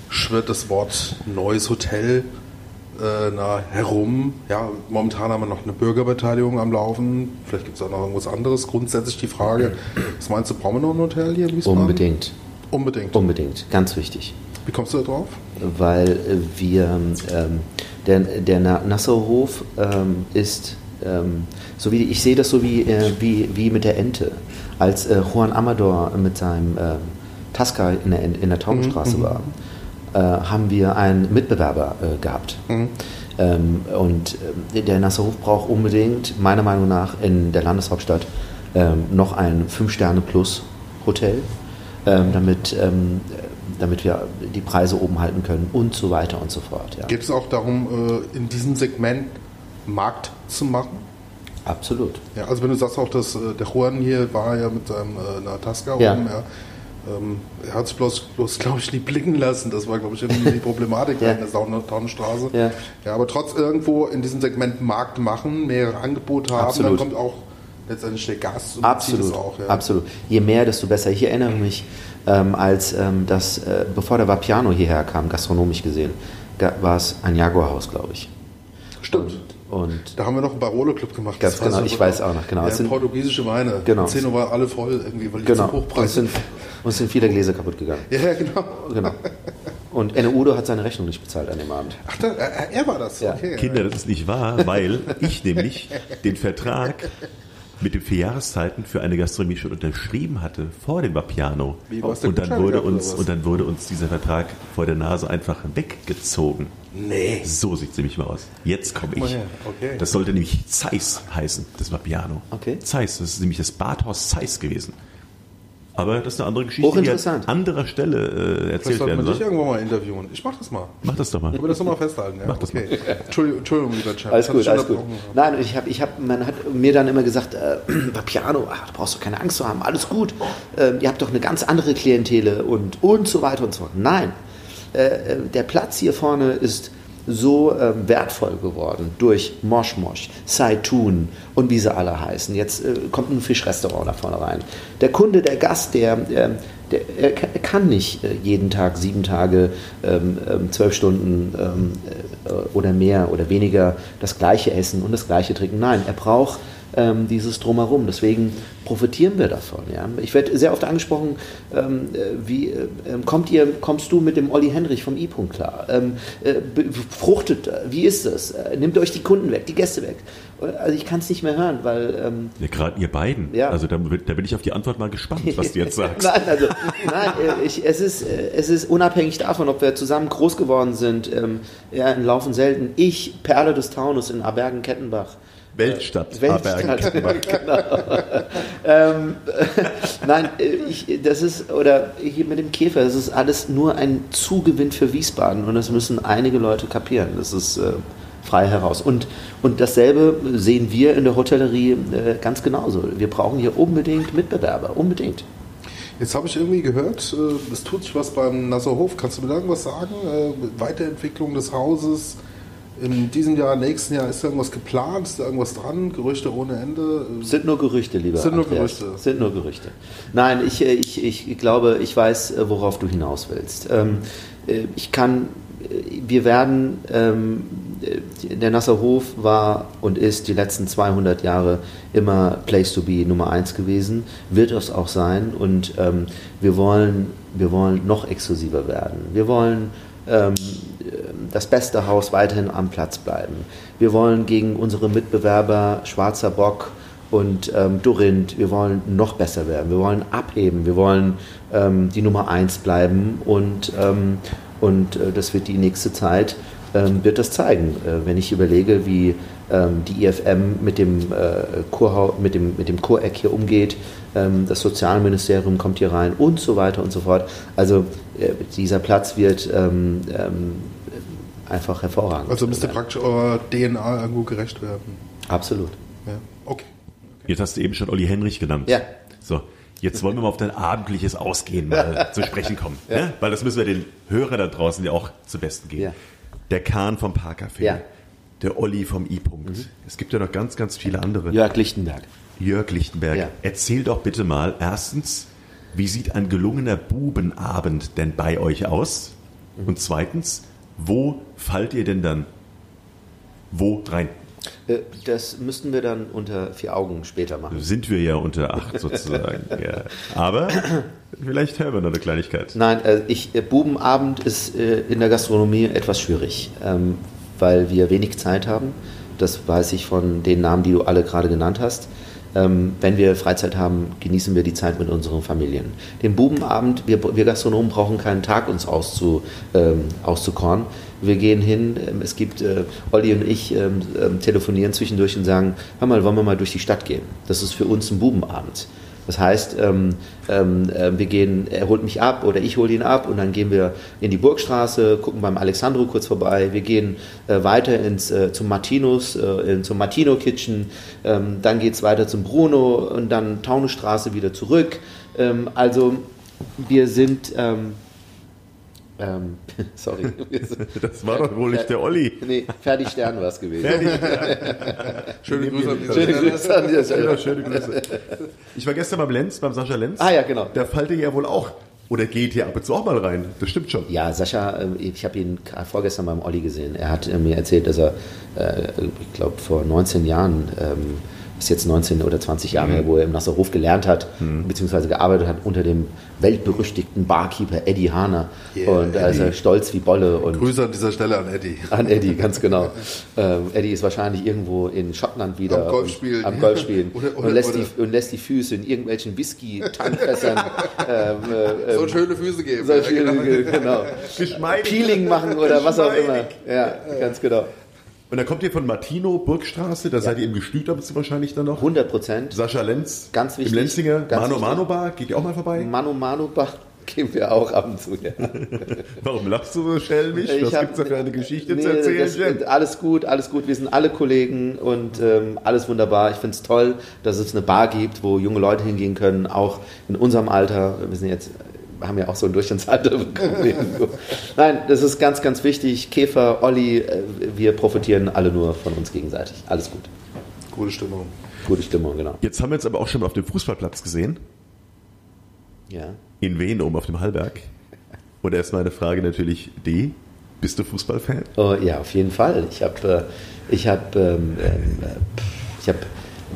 schwirrt das Wort neues Hotel äh, na, herum. Ja, momentan haben wir noch eine Bürgerbeteiligung am Laufen. Vielleicht gibt es auch noch irgendwas anderes. Grundsätzlich die Frage, was meinst du, brauchen wir noch ein Hotel hier in Wiesbaden? Unbedingt. Unbedingt. Unbedingt. Ganz wichtig. Wie kommst du da drauf? weil äh, wir, ähm, der, der Na- Nassauhof ähm, ist, ähm, so wie, ich sehe das so wie, äh, wie, wie mit der Ente. Als äh, Juan Amador mit seinem ähm, Tasca in der, in der Taubenstraße war, äh, haben wir einen Mitbewerber äh, gehabt. Ähm, und äh, der Nassauhof braucht unbedingt, meiner Meinung nach, in der Landeshauptstadt ähm, noch ein 5-Sterne-Plus-Hotel, ähm, damit, ähm, damit wir die Preise oben halten können und so weiter und so fort. Ja. Geht es auch darum, äh, in diesem Segment Markt zu machen? Absolut. Ja, also wenn du sagst auch, dass äh, der Juan hier war ja mit seinem äh, Natasca Ja. oben, ja. Ähm, er hat sich bloß, bloß glaube ich, nie blicken lassen. Das war, glaube ich, die Problematik Ja. in der Saunatonnenstraße. Ja. ja, aber trotz irgendwo in diesem Segment Markt machen, mehrere Angebote haben, Absolut. dann kommt auch letztendlich der Gast und Absolut, es auch. Ja. absolut. Je mehr, desto besser. Ich erinnere mich, ähm, als ähm, das, äh, bevor der Vapiano hierher kam, gastronomisch gesehen, war es ein Jaguarhaus, glaube ich. Stimmt. Und Da haben wir noch einen Barolo-Club gemacht. Ganz genau, ich weiß auch noch, genau. Ja, Es sind- portugiesische Weine. Genau. Die 10 Uhr waren alle voll irgendwie, weil die genau, zu uns hochpreisig sind, uns sind viele Gläser kaputt gegangen. Ja, genau. Genau. Und Enne Udo hat seine Rechnung nicht bezahlt an dem Abend. Ach, da, er, er war das. Ja. Okay. Kinder, das ist nicht wahr, weil ich nämlich den Vertrag mit den vier Jahreszeiten für eine Gastronomie schon unterschrieben hatte vor dem Vapiano. Wie, Und dann, wurde uns, und dann wurde uns dieser Vertrag vor der Nase einfach weggezogen. Nee. So sieht es nämlich mal aus. Jetzt komme mal ich. her, okay. Das sollte nämlich Zeiss heißen, das Vapiano. Okay. Zeiss, das ist nämlich das Badhaus Zeiss gewesen. Aber das ist eine andere Geschichte, die an anderer Stelle äh, erzählt werden dich soll. irgendwann mal interviewen. Ich mach das mal. Mach das doch mal. Ich will das nochmal festhalten. Ja? Mach das okay. Entschuldigung, Entschuldigung, lieber Champ. Alles gut, dich alles gut. Nein, ich habe, ich hab, man hat mir dann immer gesagt, äh, Piano, ach, da brauchst du keine Angst zu haben, alles gut. Ähm, ihr habt doch eine ganz andere Klientele und, und so weiter und so fort. Nein, äh, äh, der Platz hier vorne ist so ähm, wertvoll geworden durch Mosh, Saitun und wie sie alle heißen. Jetzt äh, kommt ein Fischrestaurant da vorne rein. Der Kunde, der Gast, der, ähm, der er kann- er kann nicht äh, jeden Tag, sieben Tage, ähm, ähm, zwölf Stunden ähm, äh, oder mehr oder weniger das gleiche essen und das gleiche trinken. Nein, er braucht ähm, dieses Drumherum. Deswegen profitieren wir davon. Ja? Ich werde sehr oft angesprochen, ähm, äh, wie äh, ähm, kommt ihr, kommst du mit dem Olli Henrich vom I-Punkt klar? Ähm, äh, fruchtet, äh, wie ist es? Äh, nimmt euch die Kunden weg, die Gäste weg? Also ich kann es nicht mehr hören, weil ähm, Ja, gerade ihr beiden. Ja. Also da, da bin ich auf die Antwort mal gespannt, was du jetzt sagst. nein, also, nein äh, ich, es, ist, es ist unabhängig davon, ob wir zusammen groß geworden sind, ähm, ja, in Laufen selten. Ich, Perle des Taunus in Abergen-Kettenbach. Weltstadt, Weltstadt. Genau. ähm, nein, äh, ich, das ist, oder hier mit dem Käfer, das ist alles nur ein Zugewinn für Wiesbaden und das müssen einige Leute kapieren. Das ist äh, frei heraus. Und, und dasselbe sehen wir in der Hotellerie äh, ganz genauso. Wir brauchen hier unbedingt Mitbewerber, unbedingt. Jetzt habe ich irgendwie gehört, äh, es tut sich was beim Nasserhof. Kannst du mir da irgendwas sagen? Äh, Weiterentwicklung des Hauses. In diesem Jahr, nächsten Jahr ist da irgendwas geplant? Ist da irgendwas dran? Gerüchte ohne Ende? Sind nur Gerüchte, lieber Sind nur Andreas. Gerüchte. Sind nur Gerüchte. Nein, ich, äh, ich, ich glaube, ich weiß, äh, worauf du hinaus willst. Ähm, äh, ich kann, wir werden, ähm, äh, der Nasser Hof war und ist die letzten 200 Jahre immer Place to be Nummer 1 gewesen, wird es auch sein und ähm, wir, wollen, wir wollen noch exklusiver werden. Wir wollen das beste Haus weiterhin am Platz bleiben. Wir wollen gegen unsere Mitbewerber Schwarzer Bock und ähm, Dorinth, wir wollen noch besser werden. Wir wollen abheben. Wir wollen ähm, die Nummer eins bleiben und, ähm, und äh, das wird die nächste Zeit ähm, wird das zeigen. Äh, wenn ich überlege, wie ähm, die IFM mit dem, äh, Kurhau, mit dem, mit dem Kureck hier umgeht, ähm, das Sozialministerium kommt hier rein und so weiter und so fort. Also äh, dieser Platz wird ähm, ähm, einfach hervorragend. Also müsste praktisch eurer DNA irgendwo gerecht werden. Absolut. Ja. Okay. Jetzt hast du eben schon Olli Henrich genannt. Ja. So, jetzt wollen wir mal auf dein abendliches Ausgehen mal zu sprechen kommen. Ja. Weil das müssen wir den Hörern da draußen ja auch zu Besten geben. Ja. Der Kahn vom Parkcafé. Ja. Der Olli vom I-Punkt. Es gibt ja noch ganz, ganz viele andere. Jörg Lichtenberg. Jörg Lichtenberg, Ja. erzähl doch bitte mal erstens, wie sieht ein gelungener Bubenabend denn bei euch aus? Mhm. Und zweitens, wo fallt ihr denn dann wo rein? Äh, Das müssten wir dann unter vier Augen später machen. Sind wir ja unter acht sozusagen. ja. Aber vielleicht hören wir noch eine Kleinigkeit. Nein, äh, ich, äh, Bubenabend ist in der Gastronomie etwas schwierig, ähm, weil wir wenig Zeit haben. Das weiß ich von den Namen, die du alle gerade genannt hast. Ähm, wenn wir Freizeit haben, genießen wir die Zeit mit unseren Familien. Den Bubenabend, wir, wir Gastronomen brauchen keinen Tag, uns auszu, ähm, auszukorn. Wir gehen hin, ähm, es gibt, äh, Olli und ich ähm, telefonieren zwischendurch und sagen, hör mal, wollen wir mal durch die Stadt gehen? Das ist für uns ein Bubenabend. Das heißt, ähm, ähm, äh, wir gehen, er holt mich ab oder ich hole ihn ab und dann gehen wir in die Burgstraße, gucken beim Alexandro kurz vorbei. Wir gehen äh, weiter ins, äh, zum Martinus, äh, in, zum Martino Kitchen. Ähm, dann geht es weiter zum Bruno und dann Taunusstraße wieder zurück. Ähm, also wir sind, ähm, ähm, sorry, Das war doch wohl nicht der Olli. nee, fertig Stern war es gewesen. Schöne Grüße an Schöne. Grüße an dieser Stelle. Schöne Grüße. Ich war gestern beim Lenz, beim Sascha Lenz. Ah ja, genau. Da fallt ihr ja wohl auch, oder geht hier ab und zu auch mal rein. Das stimmt schon. Ja, Sascha, äh, ich habe ihn vorgestern beim Olli gesehen. Er hat äh, mir erzählt, dass er, äh, ich glaube, vor 19 Jahren, ähm, ist jetzt 19 oder 20 Jahre her, wo er im Nasserhof gelernt hat, beziehungsweise gearbeitet hat unter dem weltberüchtigten Barkeeper Eddie Hahner. Yeah, und da ist er stolz wie Bolle. Und Grüße an dieser Stelle an Eddie. an Eddie, ganz genau. Ähm, Eddie ist wahrscheinlich irgendwo in Schottland wieder Am Golfspielen. und- am Golfspielen Oder- oder- und, lässt die, und lässt die Füße in irgendwelchen Whisky-Tankfässern ähm, äh, Soll schöne Füße geben. Ja, viel, genau. genau. Peeling machen oder was auch immer. Ja, ganz genau. Und dann kommt ihr von Martino, Burgstraße, da seid ihr im Gestüt, aber wahrscheinlich dann noch. 100 Prozent. Sascha Lenz. Ganz wichtig. Im Lenzinger. Ganz Mano wichtig. Mano Bar, geht ihr auch mal vorbei? Manu Manu Bach gehen wir auch ab und zu. Ja. Warum lachst du so schelmisch? Was hab- gibt's da für eine Geschichte Nee, zu erzählen, das? Alles gut, alles gut. Wir sind alle Kollegen und ähm, alles wunderbar. Ich finde es toll, dass es eine Bar gibt, wo junge Leute hingehen können, auch in unserem Alter. Wir sind jetzt, haben ja auch so ein Durchschnittsalter bekommen. Nein, das ist ganz, ganz wichtig. Käfer, Olli, äh, wir profitieren alle nur von uns gegenseitig. Alles gut. Gute Stimmung. Gute Stimmung, genau. Jetzt haben wir uns aber auch schon mal auf dem Fußballplatz gesehen. Ja. In Wien oben auf dem Hallberg. Und da ist meine Frage natürlich die, bist du Fußballfan? Oh, ja, auf jeden Fall. Ich habe, äh, ich habe, ähm, ähm, äh, ich habe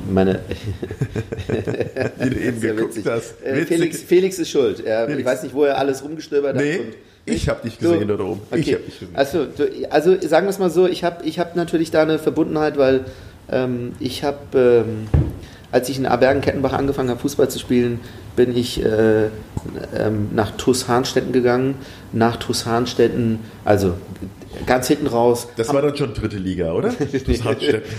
meine Wie du eben geguckt witzig. hast. Äh, Witzig. Felix, Felix ist schuld. Er, Ich Felix. weiß nicht, wo er alles rumgestöbert hat. Nee, und- ich habe dich gesehen Du- da oben. Ich Okay. habe dich gesehen. Also, also sagen wir es mal so, ich habe ich hab natürlich da eine Verbundenheit, weil ähm, ich habe, ähm, als ich in Abergen-Kettenbach angefangen habe, Fußball zu spielen, bin ich äh, ähm, nach TuS Hahnstetten gegangen. Nach TuS Hahnstetten, also ganz hinten raus. Das war dann schon dritte Liga, oder?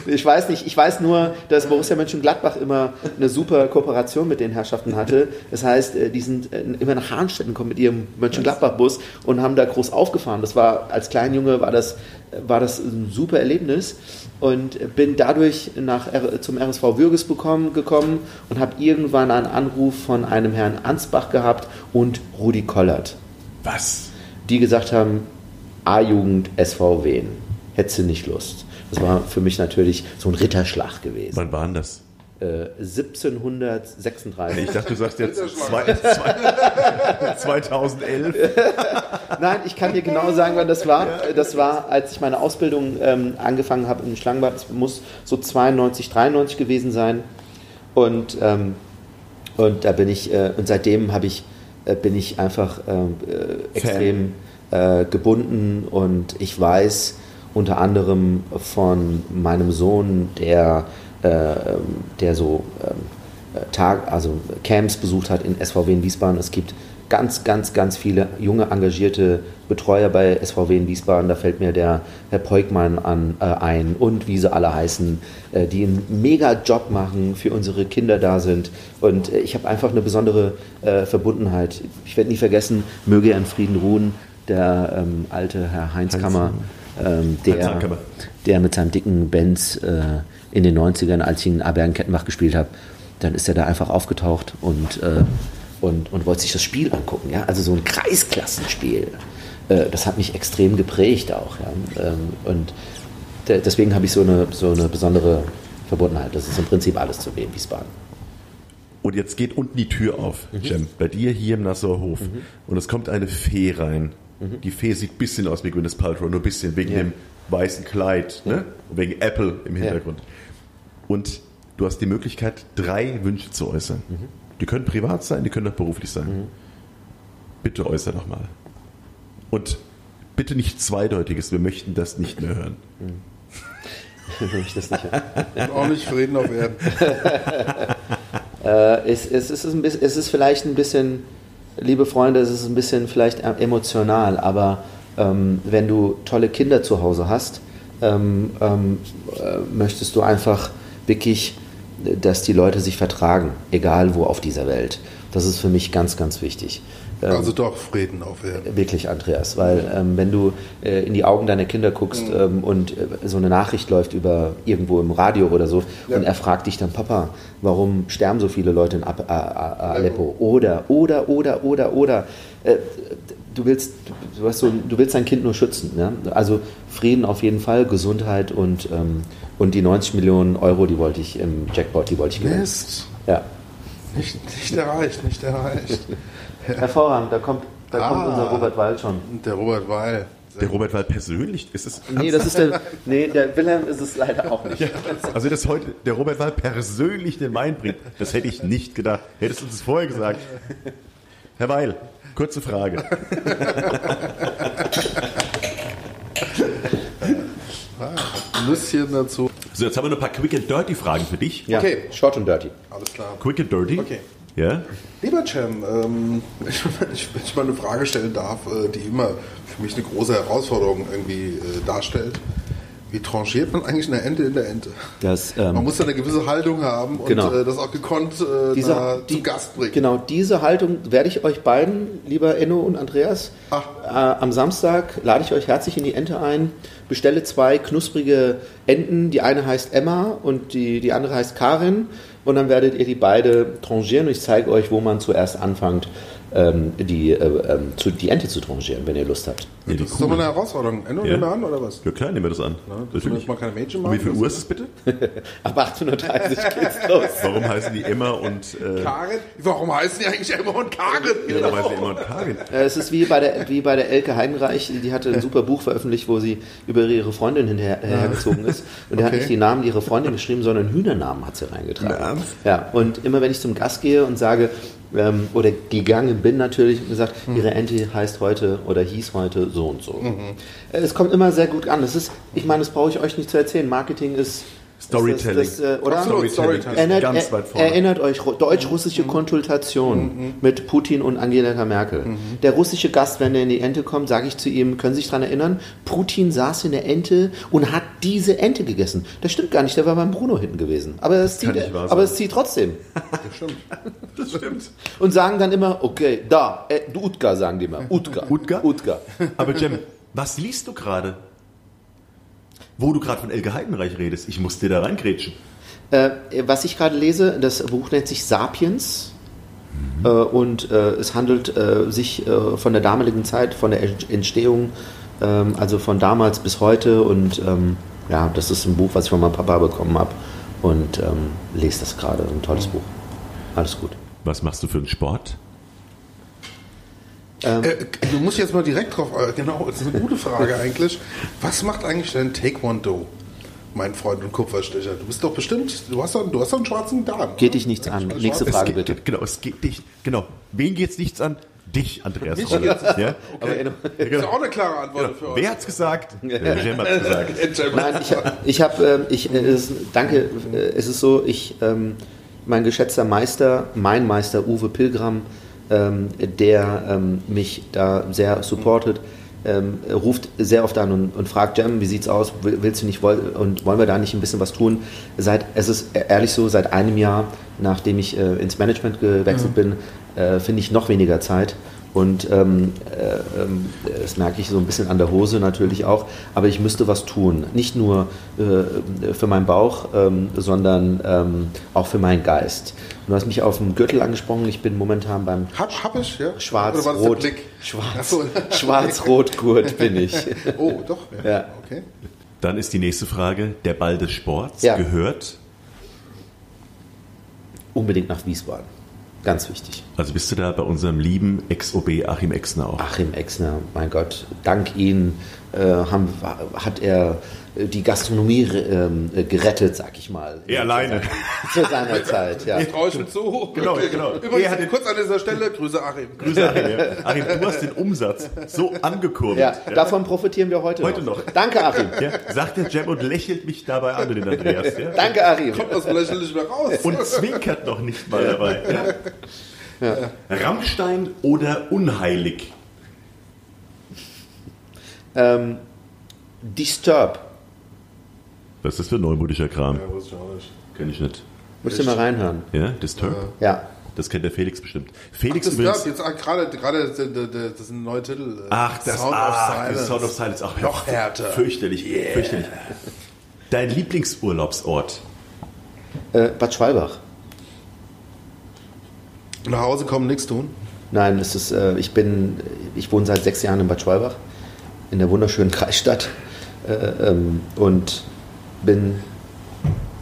Ich weiß nicht, ich weiß nur, dass Borussia Mönchengladbach immer eine super Kooperation mit den Herrschaften hatte. Das heißt, äh, die sind äh, immer nach Hahnstetten gekommen mit ihrem Mönchengladbach-Bus und haben da groß aufgefahren. Das war, als Kleinjunge war das, war das ein super Erlebnis und bin dadurch nach, zum RSV Würges bekommen, gekommen und habe irgendwann einen Anruf von einem Herrn Ansbach gehabt und Rudi Kollert Was? die gesagt haben, A-Jugend SV Wien, hättest du nicht Lust. Das war für mich natürlich so ein Ritterschlag gewesen. Wann war denn das? Äh, 1736. Ich dachte, du sagst jetzt zwei, zwei, 2011. Nein, ich kann dir genau sagen, wann das war. Das war, als ich meine Ausbildung ähm, angefangen habe in Schlangenbad. Es muss so 92, 93 gewesen sein. Und, ähm, und da bin ich, äh, und seitdem habe ich, äh, bin ich einfach ähm, äh, extrem äh, gebunden und ich weiß unter anderem von meinem Sohn, der, äh, der so äh, Tag, also Camps besucht hat in SVW in Wiesbaden. Es gibt ganz, ganz, ganz viele junge, engagierte Betreuer bei SVW in Wiesbaden. Da fällt mir der Herr Peukmann an, äh, ein und wie sie alle heißen, äh, die einen mega Job machen, für unsere Kinder da sind. Und äh, ich habe einfach eine besondere äh, Verbundenheit. Ich werde nie vergessen, möge er in Frieden ruhen, der ähm, alte Herr Heinz, Heinz, Kammer, ähm, der, Heinz-Kammer. der mit seinem dicken Benz äh, in den 90ern, als ich in Abergen-Kettenbach gespielt habe, dann ist er da einfach aufgetaucht und, äh, und, und wollte sich das Spiel angucken. Ja? Also so ein Kreisklassenspiel. Äh, das hat mich extrem geprägt auch. Ja? Ähm, und de- deswegen habe ich so eine, so eine besondere Verbundenheit. Das ist im Prinzip alles zu Wien Wiesbaden. Und jetzt geht unten die Tür auf, Mhm. Cem, bei dir hier im Nassauer Hof. Und es kommt eine Fee rein. Die Fee sieht ein bisschen aus wie Gwyneth Paltrow, nur ein bisschen wegen Mhm. Ja. dem weißen Kleid, ne? Und wegen Apple im Hintergrund. Und du hast die Möglichkeit, drei Wünsche zu äußern. Mhm. Die können privat sein, die können auch beruflich sein. Bitte äußer doch mal. Und bitte nicht Zweideutiges, wir möchten das nicht mehr hören. Wenn ich das nicht Und auch nicht Frieden auf Erden. Äh, es, es, ist ein bisschen, es ist vielleicht ein bisschen, liebe Freunde, es ist ein bisschen vielleicht emotional, aber ähm, wenn du tolle Kinder zu Hause hast, ähm, ähm, äh, möchtest du einfach wirklich, dass die Leute sich vertragen, egal wo auf dieser Welt. Das ist für mich ganz, ganz wichtig. Ähm, Also doch Frieden auf Erden. Wirklich, Andreas, weil ähm, wenn du äh, in die Augen deiner Kinder guckst ähm, und äh, so eine Nachricht läuft über irgendwo im Radio oder so und er fragt dich dann, Papa, warum sterben so viele Leute in Ap- äh, äh, Aleppo? Oder, oder, oder, oder, oder. Äh, du willst, du, weißt so, du willst dein Kind nur schützen. Ja? Also Frieden auf jeden Fall, Gesundheit und, ähm, und die 90 Millionen Euro, die wollte ich im Jackpot, die wollte ich gewinnen. Mist. Ja. Nicht, nicht erreicht, nicht erreicht. Hervorragend, da kommt, da kommt Ah. unser Robert Weil schon. Und der Robert Weil. Der Robert Wald persönlich, ist es Nee, das ist der, nee, der Wilhelm ist es leider auch nicht. Also, dass heute der Robert Wald persönlich den Wein bringt, das hätte ich nicht gedacht. Hättest du uns das vorher gesagt. Herr Weil, kurze Frage. Nüsschen dazu. So, jetzt haben wir noch ein paar Quick and Dirty Fragen für dich. Ja, Okay. short und dirty. Alles klar. Quick and Dirty. Okay. Ja? Lieber Cem, ähm, ich, ich, wenn ich mal eine Frage stellen darf, äh, die immer für mich eine große Herausforderung irgendwie äh, darstellt. Wie tranchiert man eigentlich eine Ente in der Ente? Das, ähm, Man muss ja eine gewisse Haltung haben und Genau. äh, das auch gekonnt äh, Diese, na, die, zum Gast bringen. Genau, diese Haltung werde ich euch beiden, lieber Enno und Andreas, Ach. äh, am Samstag lade ich euch herzlich in die Ente ein. Bestelle zwei knusprige Enten. Die eine heißt Emma und die, die andere heißt Karin. Und dann werdet ihr die beide tranchieren und ich zeige euch, wo man zuerst anfängt, ähm, die, äh, ähm, zu, die Ente zu tranchieren, wenn ihr Lust habt. Ja, Das ist doch mal eine Herausforderung. Enno, Ja. nehmen wir an, oder was? Ja klar, nehmen wir das an. Ja, Natürlich. mal keine Mädchen Und wie viel machen. Uhr ist es bitte? Ab 18.30 Uhr geht's los. Warum heißen die Emma und äh, Karin? Warum heißen die eigentlich Emma und Karin? warum heißen die Emma und Karin? Äh, Es ist wie bei der, wie bei der Elke Heidenreich, die hatte ein super Buch veröffentlicht, wo sie über ihre Freundin hinher, hergezogen ist. Und der hat Okay. nicht die Namen ihrer Freundin geschrieben, sondern Hühnernamen hat sie reingetragen. Na, ernst? Ja, und immer wenn ich zum Gast gehe und sage, ähm, oder gegangen bin natürlich und gesagt, Hm. ihre Ente heißt heute oder hieß heute so und so. Mhm. Äh, Es kommt immer sehr gut an. Es ist, ich meine, das brauche ich euch nicht zu erzählen. Marketing ist Storytelling. Das, das, äh, oder? Absolut. Storytelling. Erinnert, Ganz weit vorne. erinnert euch, ru- deutsch-russische Konsultation mit Putin und Angela Merkel. Der russische Gast, wenn er in die Ente kommt, sage ich zu ihm, können Sie sich daran erinnern, Putin saß in der Ente und hat diese Ente gegessen. Das stimmt gar nicht, der war beim Bruno hinten gewesen. Aber es zieht, aber es zieht trotzdem. Das stimmt. Und sagen dann immer, okay, da, äh, du Utka, sagen die immer. Utka. Utka? Utka. Aber Jem, was liest du gerade? Wo du gerade von Elke Heidenreich redest, ich muss dir da reingrätschen. Äh, was ich gerade lese, das Buch nennt sich Sapiens. Äh, und äh, es handelt äh, sich äh, von der damaligen Zeit, von der Entstehung, ähm, also von damals bis heute. Und ähm, ja, das ist ein Buch, was ich von meinem Papa bekommen habe. Und ähm, lese das gerade. Ein tolles Buch. Alles gut. Was machst du für einen Sport? Ähm, Äh, du musst jetzt mal direkt drauf, äh, genau, das ist eine gute Frage eigentlich. Was macht eigentlich dein Taekwondo, mein Freund und Kupferstecher? Du bist doch bestimmt, du hast doch, du hast doch einen schwarzen Darm. Geht dich nichts an. Nächste Frage geht, bitte. Genau, es geht dich. Genau. Wen geht's nichts an? Dich, Andreas. Mich ja? Aber, äh, Das ist auch eine klare Antwort genau. für euch. Wer hat's gesagt? Jem hat's gesagt. Nein, ich, ich habe, äh, ich, äh, es, danke, äh, es ist so, ich, ähm, mein geschätzter Meister, mein Meister Uwe Pilgram, ähm, der ähm, mich da sehr supportet, ähm, ruft sehr oft an und, und fragt, Jam, wie sieht's aus, Will- willst du nicht, woll, und wollen wir da nicht ein bisschen was tun? Seit, es ist ehrlich so, seit einem Jahr, nachdem ich äh, ins Management gewechselt bin, äh, finde ich noch weniger Zeit. Und ähm, äh, ähm, das merke ich so ein bisschen an der Hose natürlich auch, aber ich müsste was tun. Nicht nur äh, für meinen Bauch, ähm, sondern ähm, auch für meinen Geist. Und du hast mich auf dem Gürtel angesprochen, ich bin momentan beim Hab, hab ich, ja? Oder war das der Schwarz-Rot. Schwarz. Schwarz-Rot-Gurt bin ich. Oh, doch. Ja. Ja. Okay. Dann ist die nächste Frage, der Ball des Sports Ja. gehört. Unbedingt nach Wiesbaden. Ganz wichtig. Also bist du da bei unserem lieben Ex-OB Achim Exner auch. Achim Exner, mein Gott, dank ihm äh, haben, hat er die Gastronomie ähm, äh, gerettet, sag ich mal. Er alleine. Zu seiner Zeit, ja. Traue ich mir zu. Genau, genau. Übrigens, Er hat kurz an dieser Stelle, Grüße Achim. Grüße Achim. Ja. Achim, du hast den Umsatz so angekurbelt. Ja, davon profitieren wir heute, Heute noch. Danke, Achim. Ja, sagt der Jam und lächelt mich dabei an, den Andreas. Ja? Danke, Achim. Kommt das vielleicht nicht mehr raus. Und zwinkert noch nicht mal dabei. Ja? Rammstein oder unheilig? Ähm, Disturb. Was ist das für ein neumodischer Kram? Ja, wusste ich auch nicht. Kenn ich nicht. Müsst ihr mal reinhören. Ja, Disturb? Ja. Das kennt der Felix bestimmt. Felix Das übrigens. jetzt ah, gerade, gerade das das ist ein neuer Titel. Ach, das Sound ach, of Silence. Sound of Silence. Ach, Noch härter. Fürchterlich, fürchterlich. Dein Lieblingsurlaubsort? Äh, Bad Schwalbach. Nach Hause kommen, nichts tun. Nein, es ist, äh, ich bin, ich wohne seit sechs Jahren in Bad Schwalbach, in der wunderschönen Kreisstadt äh, ähm, und bin,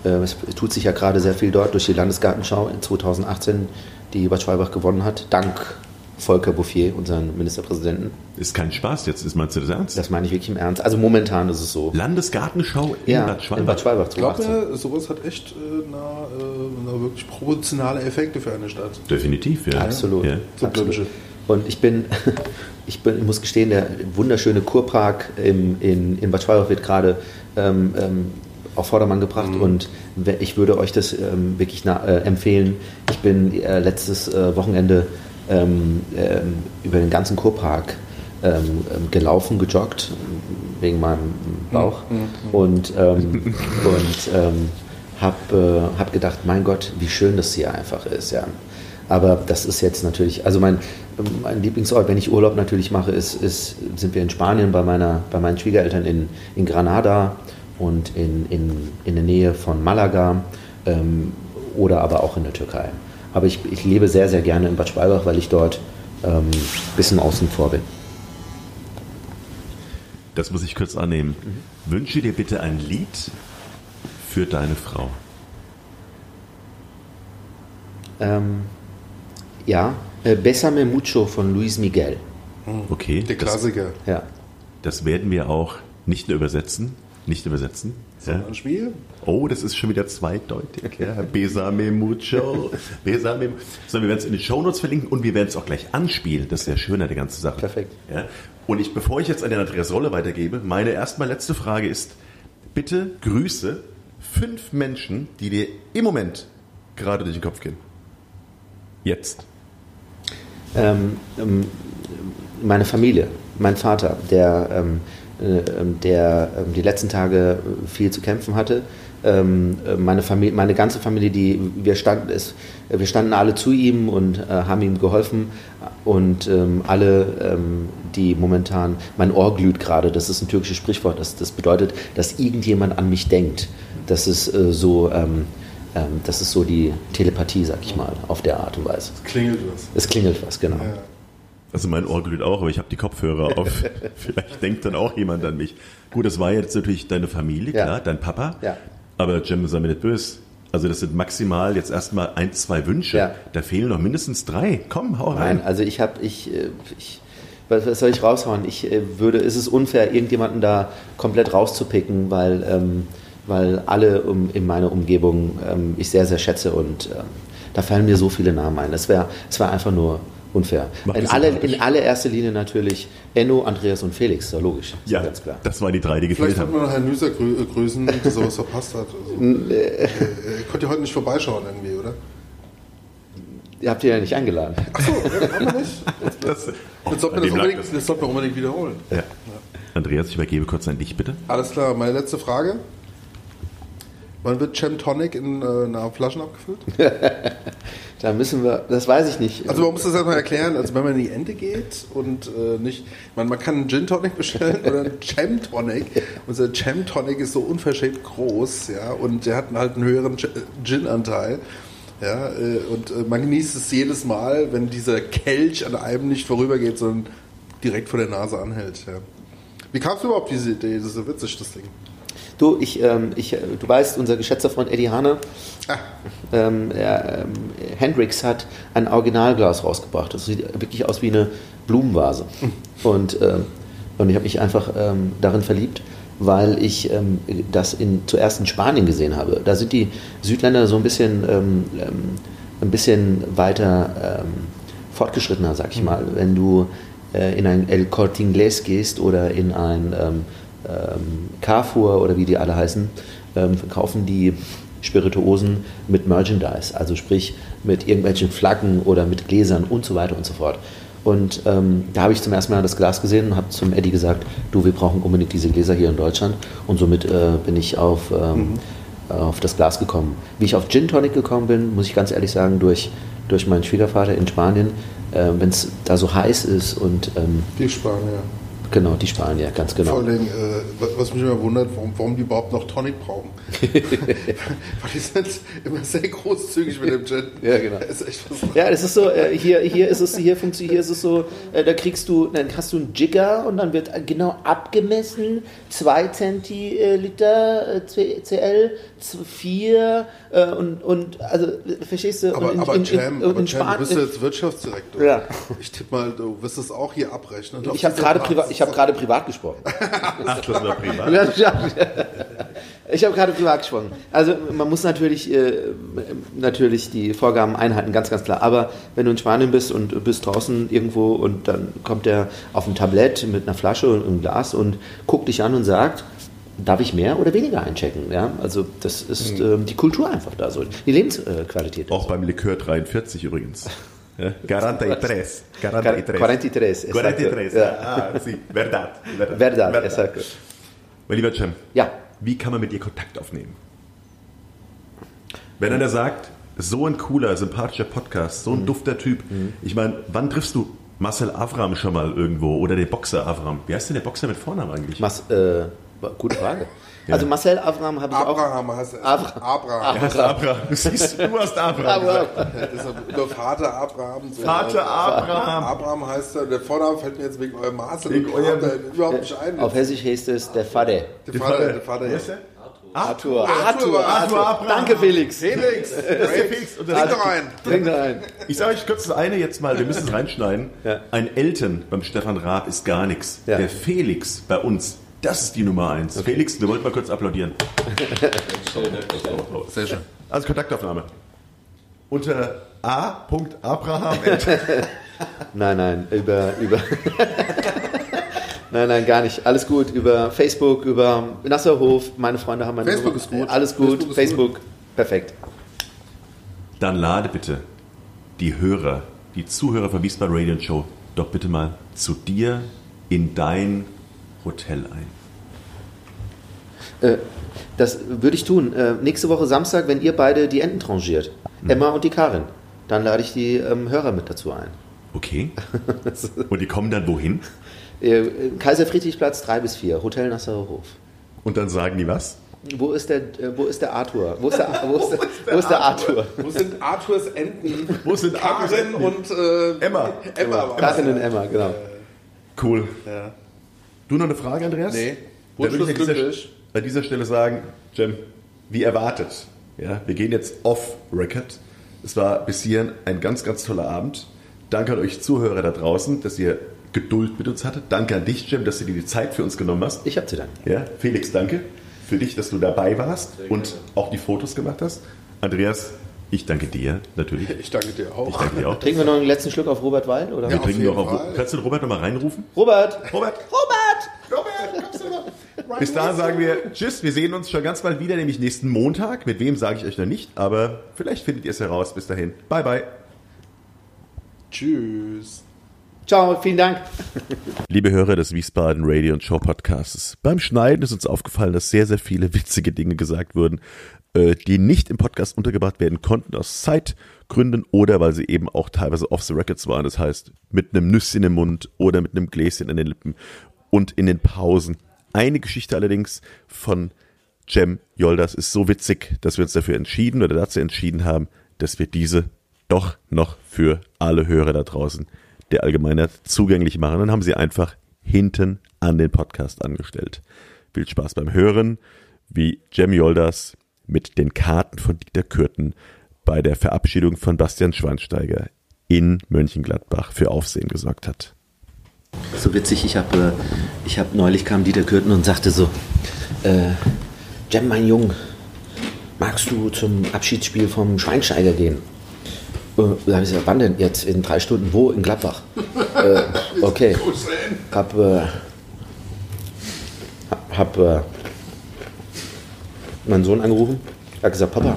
äh, es tut sich ja gerade sehr viel dort durch die Landesgartenschau in 2018, die Bad Schwalbach gewonnen hat, dank Volker Bouffier, unseren Ministerpräsidenten. Ist kein Spaß jetzt, ist meinst du das ernst? Das meine ich wirklich im Ernst. Also momentan ist es so. Landesgartenschau in ja, Bad Schwalbach. in Bad Schwalbach Ich glaube, 2018. sowas hat echt äh, na, äh, na, wirklich proportionale Effekte für eine Stadt. Definitiv, ja. Absolut. Ja. So Absolut. Und ich bin, ich bin, ich muss gestehen, der wunderschöne Kurpark im, in, in Bad Schwalbach wird gerade ähm, ähm, auf Vordermann gebracht und we- ich würde euch das ähm, wirklich äh, empfehlen. Ich bin äh, letztes äh, Wochenende ähm, ähm, über den ganzen Kurpark ähm, ähm, gelaufen, gejoggt, wegen meinem Bauch. Und, ähm, und ähm, habe äh, hab gedacht, mein Gott, wie schön das hier einfach ist, ja. Aber das ist jetzt natürlich, also mein, mein Lieblingsort, wenn ich Urlaub natürlich mache, ist, ist, sind wir in Spanien bei, meiner, bei meinen Schwiegereltern in, in Granada und in, in, in der Nähe von Malaga ähm, oder aber auch in der Türkei. Aber ich, ich lebe sehr, sehr gerne in Bad Schwalbach, weil ich dort ähm, bisschen außen vor bin. Das muss ich kurz annehmen. Wünsche dir bitte ein Lied für deine Frau. Ähm, ja, äh, Besame Mucho von Luis Miguel. Okay. Der das, Klassiker. Ja. das werden wir auch nicht nur übersetzen. Nicht übersetzen. Ja. Ein Spiel? Oh, das ist schon wieder zweideutig. Ja. Besame mucho. Besame. So, wir werden es in den Shownotes verlinken und wir werden es auch gleich anspielen. Das ist ja schöner, die ganze Sache. Perfekt. Ja. Und ich, bevor ich jetzt an den Andreas Rolle weitergebe, meine erstmal letzte Frage ist, bitte grüße fünf Menschen, die dir im Moment gerade durch den Kopf gehen. Jetzt. Ähm, ähm, meine Familie, mein Vater, der, ähm, äh, ähm, der ähm, die letzten Tage viel zu kämpfen hatte. Ähm, äh, meine, Familie, meine ganze Familie, die wir standen, es, wir standen alle zu ihm und äh, haben ihm geholfen und ähm, alle, ähm, die momentan, mein Ohr glüht gerade, das ist ein türkisches Sprichwort, das, das bedeutet, dass irgendjemand an mich denkt. Das ist äh, so, ähm, ähm, das ist so die Telepathie, sag ich mal, auf der Art und Weise. Klingelt was. Es klingelt was, genau. Ja. Also mein Ohr glüht auch, aber ich habe die Kopfhörer auf. Vielleicht denkt dann auch jemand an mich. Gut, das war jetzt natürlich deine Familie, Ja. klar, dein Papa. Ja. Aber Cem, sei mir nicht böse. Also das sind maximal jetzt erstmal ein, zwei Wünsche. Ja. Da fehlen noch mindestens drei. Komm, hau rein. Nein, also ich habe, ich, äh, ich, was, soll ich raushauen? Ich äh, würde, es ist unfair, irgendjemanden da komplett rauszupicken, weil, ähm, weil alle um, in meiner Umgebung ähm, ich sehr, sehr schätze und ähm, da fallen mir so viele Namen ein. Das wäre, es wäre einfach nur unfair. In, alle, in allererster Linie natürlich Enno, Andreas und Felix, ist ja logisch, ist ja, ganz klar. das waren die drei, die gefehlt Vielleicht haben. man noch Herrn Nüser grü äh, grüßen, der sowas verpasst hat. Also, äh, äh, konnte ja heute nicht vorbeischauen irgendwie, oder? Ihr habt ihn ja nicht eingeladen. Achso, ja, haben wir nicht. Das, Jetzt sollten wir dem das, unbedingt, das sollten wir unbedingt wiederholen. ja. Andreas, ich übergebe kurz an dich, bitte. Alles klar, meine letzte Frage. Wann wird Chem Tonic in äh, einer Flaschen abgefüllt? Da müssen wir, das weiß ich nicht. Also man muss das erstmal erklären, also wenn man in die Ente geht und äh, nicht, man, man kann einen Gin Tonic bestellen oder einen Chem Tonic. Unser Chem Tonic ist so unverschämt groß, ja, und der hat halt einen höheren Ch- Gin-Anteil. Ja, äh, und äh, man genießt es jedes Mal, wenn dieser Kelch an einem nicht vorübergeht, sondern direkt vor der Nase anhält. Ja. Wie kamst du überhaupt diese Idee? Das ist so witzig, das Ding. Du, ich, ähm, ich, äh, du weißt, unser geschätzter Freund Eddie Hanne, Ah, ähm, er, ähm, Hendrix hat ein Originalglas rausgebracht. Das sieht wirklich aus wie eine Blumenvase. Und, ähm, und ich habe mich einfach ähm, darin verliebt, weil ich ähm, das in, zuerst in Spanien gesehen habe. Da sind die Südländer so ein bisschen, ein bisschen weiter fortgeschrittener, sag ich mal. Wenn du äh, in ein El Corte Inglés gehst oder in ein ähm, ähm, Carrefour oder wie die alle heißen, ähm, verkaufen die Spirituosen mit Merchandise, also sprich mit irgendwelchen Flaggen oder mit Gläsern und so weiter und so fort. Und ähm, da habe ich zum ersten Mal das Glas gesehen und habe zum Eddie gesagt, du, wir brauchen unbedingt diese Gläser hier in Deutschland. Und somit äh, bin ich auf, ähm, auf das Glas gekommen. Wie ich auf Gin Tonic gekommen bin, muss ich ganz ehrlich sagen, durch, durch meinen Schwiegervater in Spanien, äh, wenn es da so heiß ist und ähm, die Spanier. Genau, die Spanier, ganz genau. Vor allem, äh, was- mich immer wundert, warum, warum die überhaupt noch Tonic brauchen. Weil die sind immer sehr großzügig mit dem Gin. Ja, genau. Das ist echt was Ja, das ist so, äh, hier, hier ist es, hier funktioniert, hier ist es so, äh, da kriegst du, dann hast du einen Jigger und dann wird äh, genau abgemessen, 2 Zentiliter äh, CL, 4 äh, und, und, also, verstehst du? Aber, Und aber Cem, aber Cem, du bist jetzt Wirtschaftsdirektor. Ja. Ich tippe mal, du wirst es auch hier abrechnen. ich habe gerade privat, ich habe gerade privat gesprochen. Ach, das war privat. Ich habe gerade privat gesprochen. Also man muss natürlich, äh, natürlich die Vorgaben einhalten, ganz, ganz klar. Aber wenn du in Spanien bist und bist draußen irgendwo und dann kommt der auf ein Tablett mit einer Flasche und einem Glas und guckt dich an und sagt, darf ich mehr oder weniger einchecken? Ja, also das ist ähm, die Kultur einfach da so, die Lebensqualität. Auch beim Likör 43 übrigens. Ja? 43. 43. 43, 43. Ja. Ah, sí. Verdad. Verdad, exacto. Mein lieber Cem, Ja, wie kann man mit dir Kontakt aufnehmen? Wenn einer sagt, so ein cooler, sympathischer Podcast, Mhm. so ein dufter Typ. Ich meine, wann triffst du Marcel Avram schon mal irgendwo oder den Boxer Avram? Wie heißt denn der Boxer mit Vornamen eigentlich? Mas, äh, Gute Frage. Also Marcel Abraham habe ich auch. Abraham heißt er. Abraham. Abraham. Du hast Abraham. Du siehst, du hast Abraham. gesagt. Das ist nur Vater Abraham. So Vater Abraham. Abraham heißt er. Der Vorname fällt mir jetzt wegen eurem Maße Wegen eurem- überhaupt nicht ein. Auf Hessisch heißt es der Vater. Der Vater, der Vater. Wer ist der? Arthur. Arthur, Arthur Abraham. Danke, Felix. Felix. Das ist der Felix. Und das Trink doch ein. Trink da ein. Ich sage euch kurz das eine jetzt mal, wir müssen es reinschneiden. Ja. Ein Eltern beim Stefan Raab ist gar nichts. Ja. Der Felix bei uns, das ist die Nummer eins. Felix, wir wollten mal kurz applaudieren. Sehr schön. Also Kontaktaufnahme. Unter a.abraham. Nein, nein, über, über. nein, nein, gar nicht. Alles gut. Über Facebook, über Nasserhof. Meine Freunde haben meine Facebook Nummer. ist gut. Alles gut. Facebook Facebook, ist perfekt. Dann lade bitte die Hörer, die Zuhörer von Wiesbaden Radio Show doch bitte mal zu dir in dein Hotel ein. Äh, das würde ich tun. Äh, nächste Woche Samstag, wenn ihr beide die Enten tranchiert. Mhm. Emma und die Karin. Dann lade ich die ähm, Hörer mit dazu ein. Okay. Und die kommen dann wohin? Äh, Kaiser Friedrichplatz 3 bis 4, Hotel Nasserer Hof. Und dann sagen die was? Wo ist der, äh, wo ist der Arthur? Wo ist der, wo ist der, wo ist der Arthur? Wo sind Arthurs Enten? Wo sind Arthurs Karin Enten? und äh, Emma. Emma. Karin und Emma, genau. Cool. Ja. Du noch eine Frage, Andreas? Nee. Wunschlos an dieser, glücklich. an dieser Stelle sagen, Jem, wie erwartet. Ja, wir gehen jetzt off-Record. Es war bis hierhin ein ganz, ganz toller Abend. Danke an euch Zuhörer da draußen, dass ihr Geduld mit uns hattet. Danke an dich, Jem, dass du dir die Zeit für uns genommen hast. Ich hab zu danken. Ja, Felix, danke für dich, dass du dabei warst und auch die Fotos gemacht hast. Andreas, ich danke dir natürlich. Ich danke dir auch. Ich danke dir auch. Trinken wir noch einen letzten Schluck auf Robert Wald? Oder? Wir auf trinken noch auf. Kannst du den Robert nochmal reinrufen? Robert! Robert! Robert! Robert, kommst du noch? Bis dahin sagen wir Tschüss, wir sehen uns schon ganz bald wieder, nämlich nächsten Montag. Mit wem sage ich euch noch nicht, aber vielleicht findet ihr es heraus. Bis dahin. Bye, bye. Tschüss. Ciao, vielen Dank. Liebe Hörer des Wiesbaden Radio und Show Podcasts, beim Schneiden ist uns aufgefallen, dass sehr, sehr viele witzige Dinge gesagt wurden, die nicht im Podcast untergebracht werden konnten aus Zeitgründen oder weil sie eben auch teilweise off the records waren. Das heißt, mit einem Nüsschen im Mund oder mit einem Gläschen an den Lippen und in den Pausen. Eine Geschichte allerdings von Cem Yoldas ist so witzig, dass wir uns dafür entschieden oder dazu entschieden haben, dass wir diese doch noch für alle Hörer da draußen der Allgemeinheit zugänglich machen. Dann haben sie einfach hinten an den Podcast angestellt. Viel Spaß beim Hören, wie Cem Yoldas mit den Karten von Dieter Kürten bei der Verabschiedung von Bastian Schweinsteiger in Mönchengladbach für Aufsehen gesorgt hat. So witzig, ich habe ich hab neulich kam Dieter Kürten und sagte so, äh, Jem, mein Jung, magst du zum Abschiedsspiel vom Schweinsteiger gehen? Äh, Da habe ich gesagt, wann denn jetzt? In drei Stunden? Wo? In Gladbach. äh, okay. Hab, äh, hab äh, meinen Sohn angerufen. Er hat gesagt, Papa,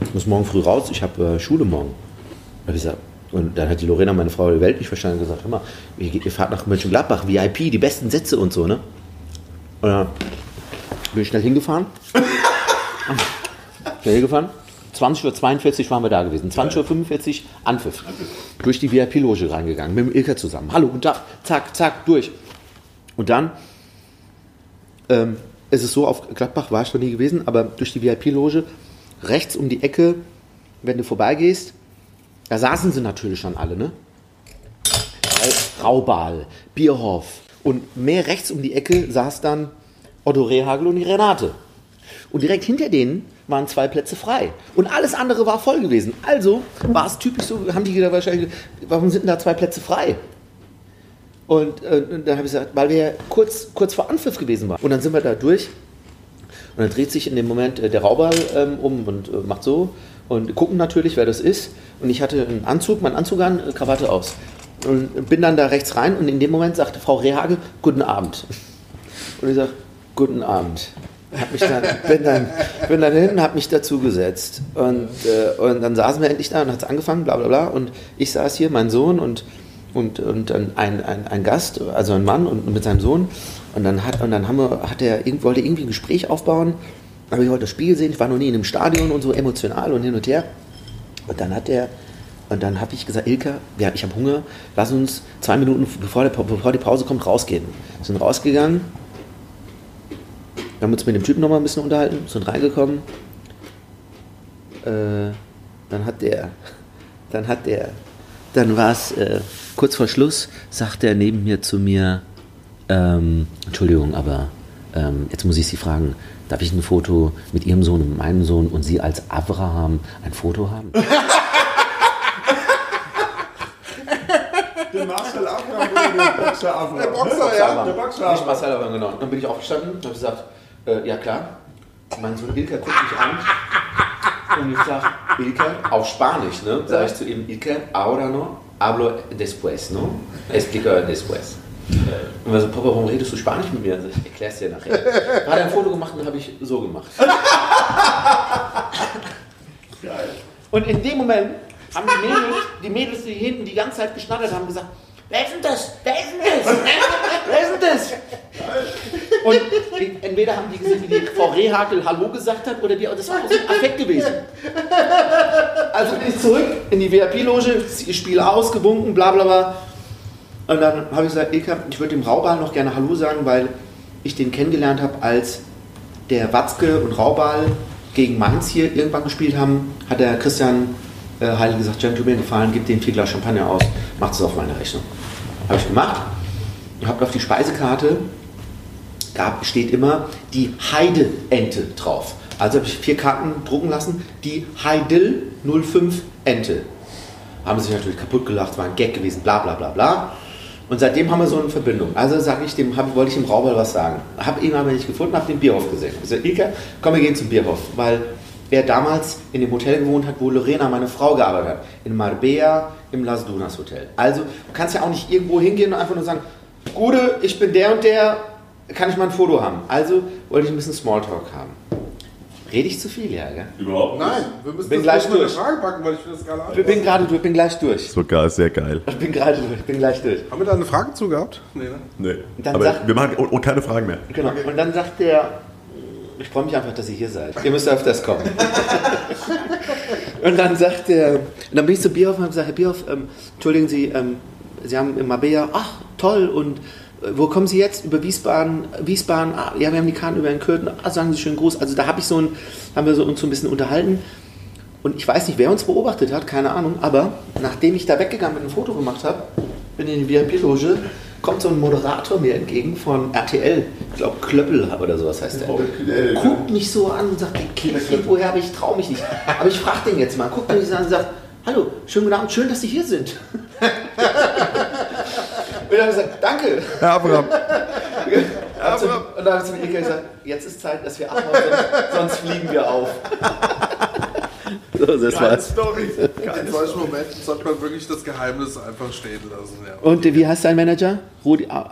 ich muss morgen früh raus, ich habe äh, Schule morgen. Hab ich gesagt, und dann hat die Lorena, meine Frau, die Welt nicht verstanden und gesagt, hör mal, ihr, ihr fahrt nach Mönchengladbach, VIP, die besten Sätze und so, ne? Und dann bin ich schnell hingefahren. schnell hingefahren. 20.42 Uhr waren wir da gewesen. 20.45 Uhr Anpfiff. Durch die VIP-Loge reingegangen, mit dem Ilka zusammen. Hallo, guten Tag. Zack, zack, durch. Und dann ähm, ist es so, auf Gladbach war ich noch nie gewesen, aber durch die VIP-Loge, rechts um die Ecke, wenn du vorbeigehst, da saßen sie natürlich schon alle, ne? Raubal, Bierhoff und mehr rechts um die Ecke saß dann Otto Rehagel und die Renate. Und direkt hinter denen waren zwei Plätze frei. Und alles andere war voll gewesen. Also war es typisch so, haben die gedacht wahrscheinlich, warum sind denn da zwei Plätze frei? Und äh, dann habe ich gesagt, weil wir ja kurz, kurz vor Anpfiff gewesen waren. Und dann sind wir da durch. Und dann dreht sich in dem Moment äh, der Raubal ähm, um und äh, macht so. Und gucken natürlich, wer das ist. Und ich hatte einen Anzug, meinen Anzug an, äh, Krawatte aus. Und bin dann da rechts rein und in dem Moment sagte Frau Rehage, guten Abend. Und ich sage, guten Abend. Hab mich dann, bin, dann, bin dann hin, habe mich dazu gesetzt. Und, äh, und dann saßen wir endlich da und hat es angefangen, bla bla bla. Und ich saß hier, mein Sohn und, und, und dann ein, ein, ein Gast, also ein Mann und, mit seinem Sohn. Und dann, hat, und dann haben wir, hat er, wollte irgendwie ein Gespräch aufbauen. Aber ich wollte das Spiel sehen, ich war noch nie in einem Stadion und so emotional und hin und her. Und dann hat er, und dann habe ich gesagt, Ilka, ja, ich habe Hunger, lass uns zwei Minuten bevor, der, bevor die Pause kommt rausgehen. Sind rausgegangen wir haben uns mit dem Typen nochmal ein bisschen unterhalten, sind reingekommen. Äh, dann hat der, dann hat der, dann war es äh, kurz vor Schluss, sagt er neben mir zu mir, ähm, Entschuldigung, aber ähm, jetzt muss ich Sie fragen, darf ich ein Foto mit Ihrem Sohn und meinem Sohn und Sie als Abraham ein Foto haben? Den Marcel Abraham oder den Boxer Abraham? Der Boxer, ja. Der Boxer Nicht Abraham. Marcel Abraham, genau. Dann bin ich aufgestanden und habe gesagt, äh, ja klar. Mein Sohn Ilka guckt mich an und ich sage, Ilka, auf Spanisch, ne? Sage ich zu ihm, Ilka, ahora no, hablo después, no? Explico después. Und er so, Papa, warum redest du Spanisch mit mir? Also, ich erklär's dir nachher. Hat er ein Foto gemacht und habe ich so gemacht. Und in dem Moment haben die Mädels, die Mädels, die hinten die ganze Zeit geschnattert haben, gesagt, wer ist denn das? Wer ist denn das? Wer ist denn das? Und entweder haben die gesehen, wie die Frau Rehhakel Hallo gesagt hat, oder die, das war aus dem Affekt gewesen. Also bin ich zurück in die VIP-Loge, Spiel ausgewunken, bla bla bla. Und dann habe ich gesagt, ich würde dem Raubal noch gerne Hallo sagen, weil ich den kennengelernt habe, als der Watzke und Raubal gegen Mainz hier irgendwann gespielt haben, hat der Christian äh, Heidel gesagt, einen Gefallen, gib den vier Glas Champagner aus, macht es auf meine Rechnung. Habe ich gemacht. Ich habe auf die Speisekarte gab, steht immer die Heideente drauf. Also habe ich vier Karten drucken lassen, die Heidel 05 Ente. Haben sich natürlich kaputt gelacht, war ein Gag gewesen, bla bla bla bla. Und seitdem haben wir so eine Verbindung. Also sage ich dem, hab, wollte ich dem Raubal was sagen. Habe ihn aber nicht gefunden, habe den Bierhof gesehen. Ich sage, Ilka, komm, wir gehen zum Bierhof. Weil er damals in dem Hotel gewohnt hat, wo Lorena, meine Frau, gearbeitet hat. In Marbella, im Las Dunas Hotel. Also du kannst ja auch nicht irgendwo hingehen und einfach nur sagen, Gude, ich bin der und der, kann ich mal ein Foto haben? Also wollte ich ein bisschen Smalltalk haben. Rede ich zu viel, ja, gell? Überhaupt nicht. Nein, wir müssen Bin das gleich durch. Frage packen, weil ich finde das geil. Ich bin gerade durch, bin gleich durch. Sogar sehr geil. Ich bin gerade durch, bin gleich durch. Haben wir da eine Frage zu gehabt? Nee, ne? Nee. Dann Aber sag- wir machen und, und keine Fragen mehr. Genau. Und dann sagt der, ich freue mich einfach, dass ihr hier seid. Ihr müsst öfters kommen. und dann sagt und dann bin ich zu Bierhoff und habe gesagt, Herr Bierhoff, ähm, entschuldigen Sie, ähm, Sie haben in Marbella, ach toll, und äh, wo kommen Sie jetzt? Über Wiesbaden, Wiesbaden, ah, ja, wir haben die Karten über den Kürten, ah, sagen Sie schön Gruß. Also da habe ich so ein, haben wir so, uns so ein bisschen unterhalten. Und ich weiß nicht, wer uns beobachtet hat, keine Ahnung, aber nachdem ich da weggegangen bin und ein Foto gemacht habe, bin in die VIP-Loge, kommt so ein Moderator mir entgegen von RTL, ich glaube Klöppel oder sowas heißt der. Guckt mich so an und sagt, ich irgendwoher, aber ich traue mich nicht. Aber ich frage den jetzt mal, guckt mich so an und sagt, hallo, schönen guten Abend, schön, dass Sie hier sind. und dann habe ich gesagt, danke. Herr Abraham. Und dann habe ich zu Ilka gesagt, jetzt ist Zeit, dass wir abhauen, sonst fliegen wir auf. so, das war's. Story. In solchen Momenten sollte man wirklich das Geheimnis einfach stehen lassen. Ja. Und wie heißt dein Manager? Rudi Au-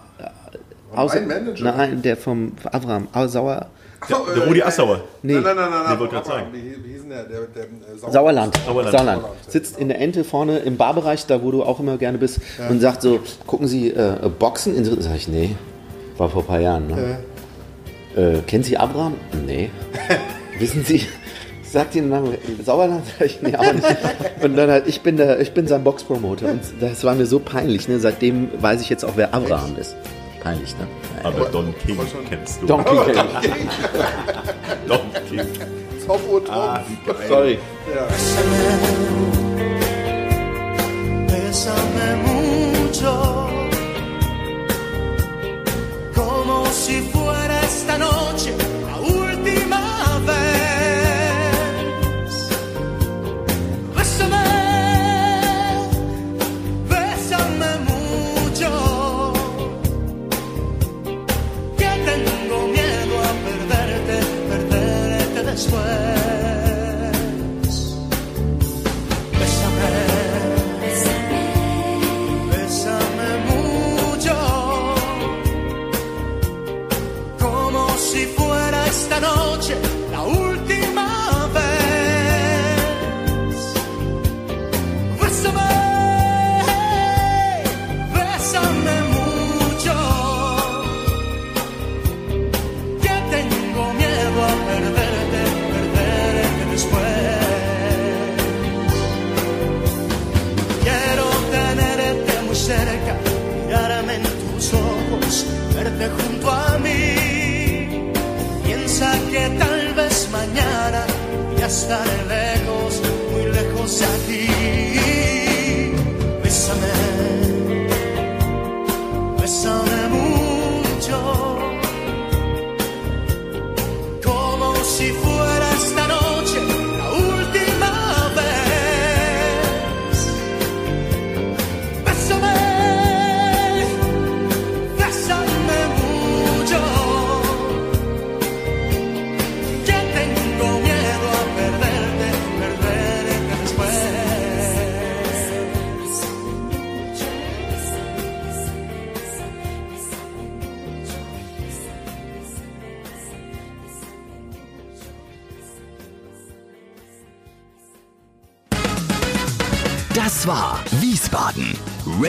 Außer- Mein Manager? Nein, der vom Abraham. Au- Sauer. Der, der Rudi Assauer. Nee, Nein, nein, nein, nein. Grad Abraham, sagen. Wie, wie hieß denn der? der, der äh, Sauer- Sauerland. Sauerland. Sauerland. Sitzt in der Ente vorne im Barbereich, da wo du auch immer gerne bist, und sagt so: Gucken Sie äh, Boxen? In Sag ich: Nee, war vor ein paar Jahren. Ne? Äh, kennen Sie Abraham? Nee. Wissen Sie? Sagt Ihnen Name Sauerland? Sag ich, nee, auch nicht. Und dann halt, ich bin, der, ich bin sein Boxpromoter. Und das war mir so peinlich. Ne? Seitdem weiß ich jetzt auch, wer Abraham ist. Peinlich, ne? Aber Don King kennst du. Donkey Kong. Don King. Zopf und Tropf. Ah. Sorry. Ja.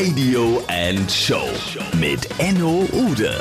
Radio and Show mit Enno Ude.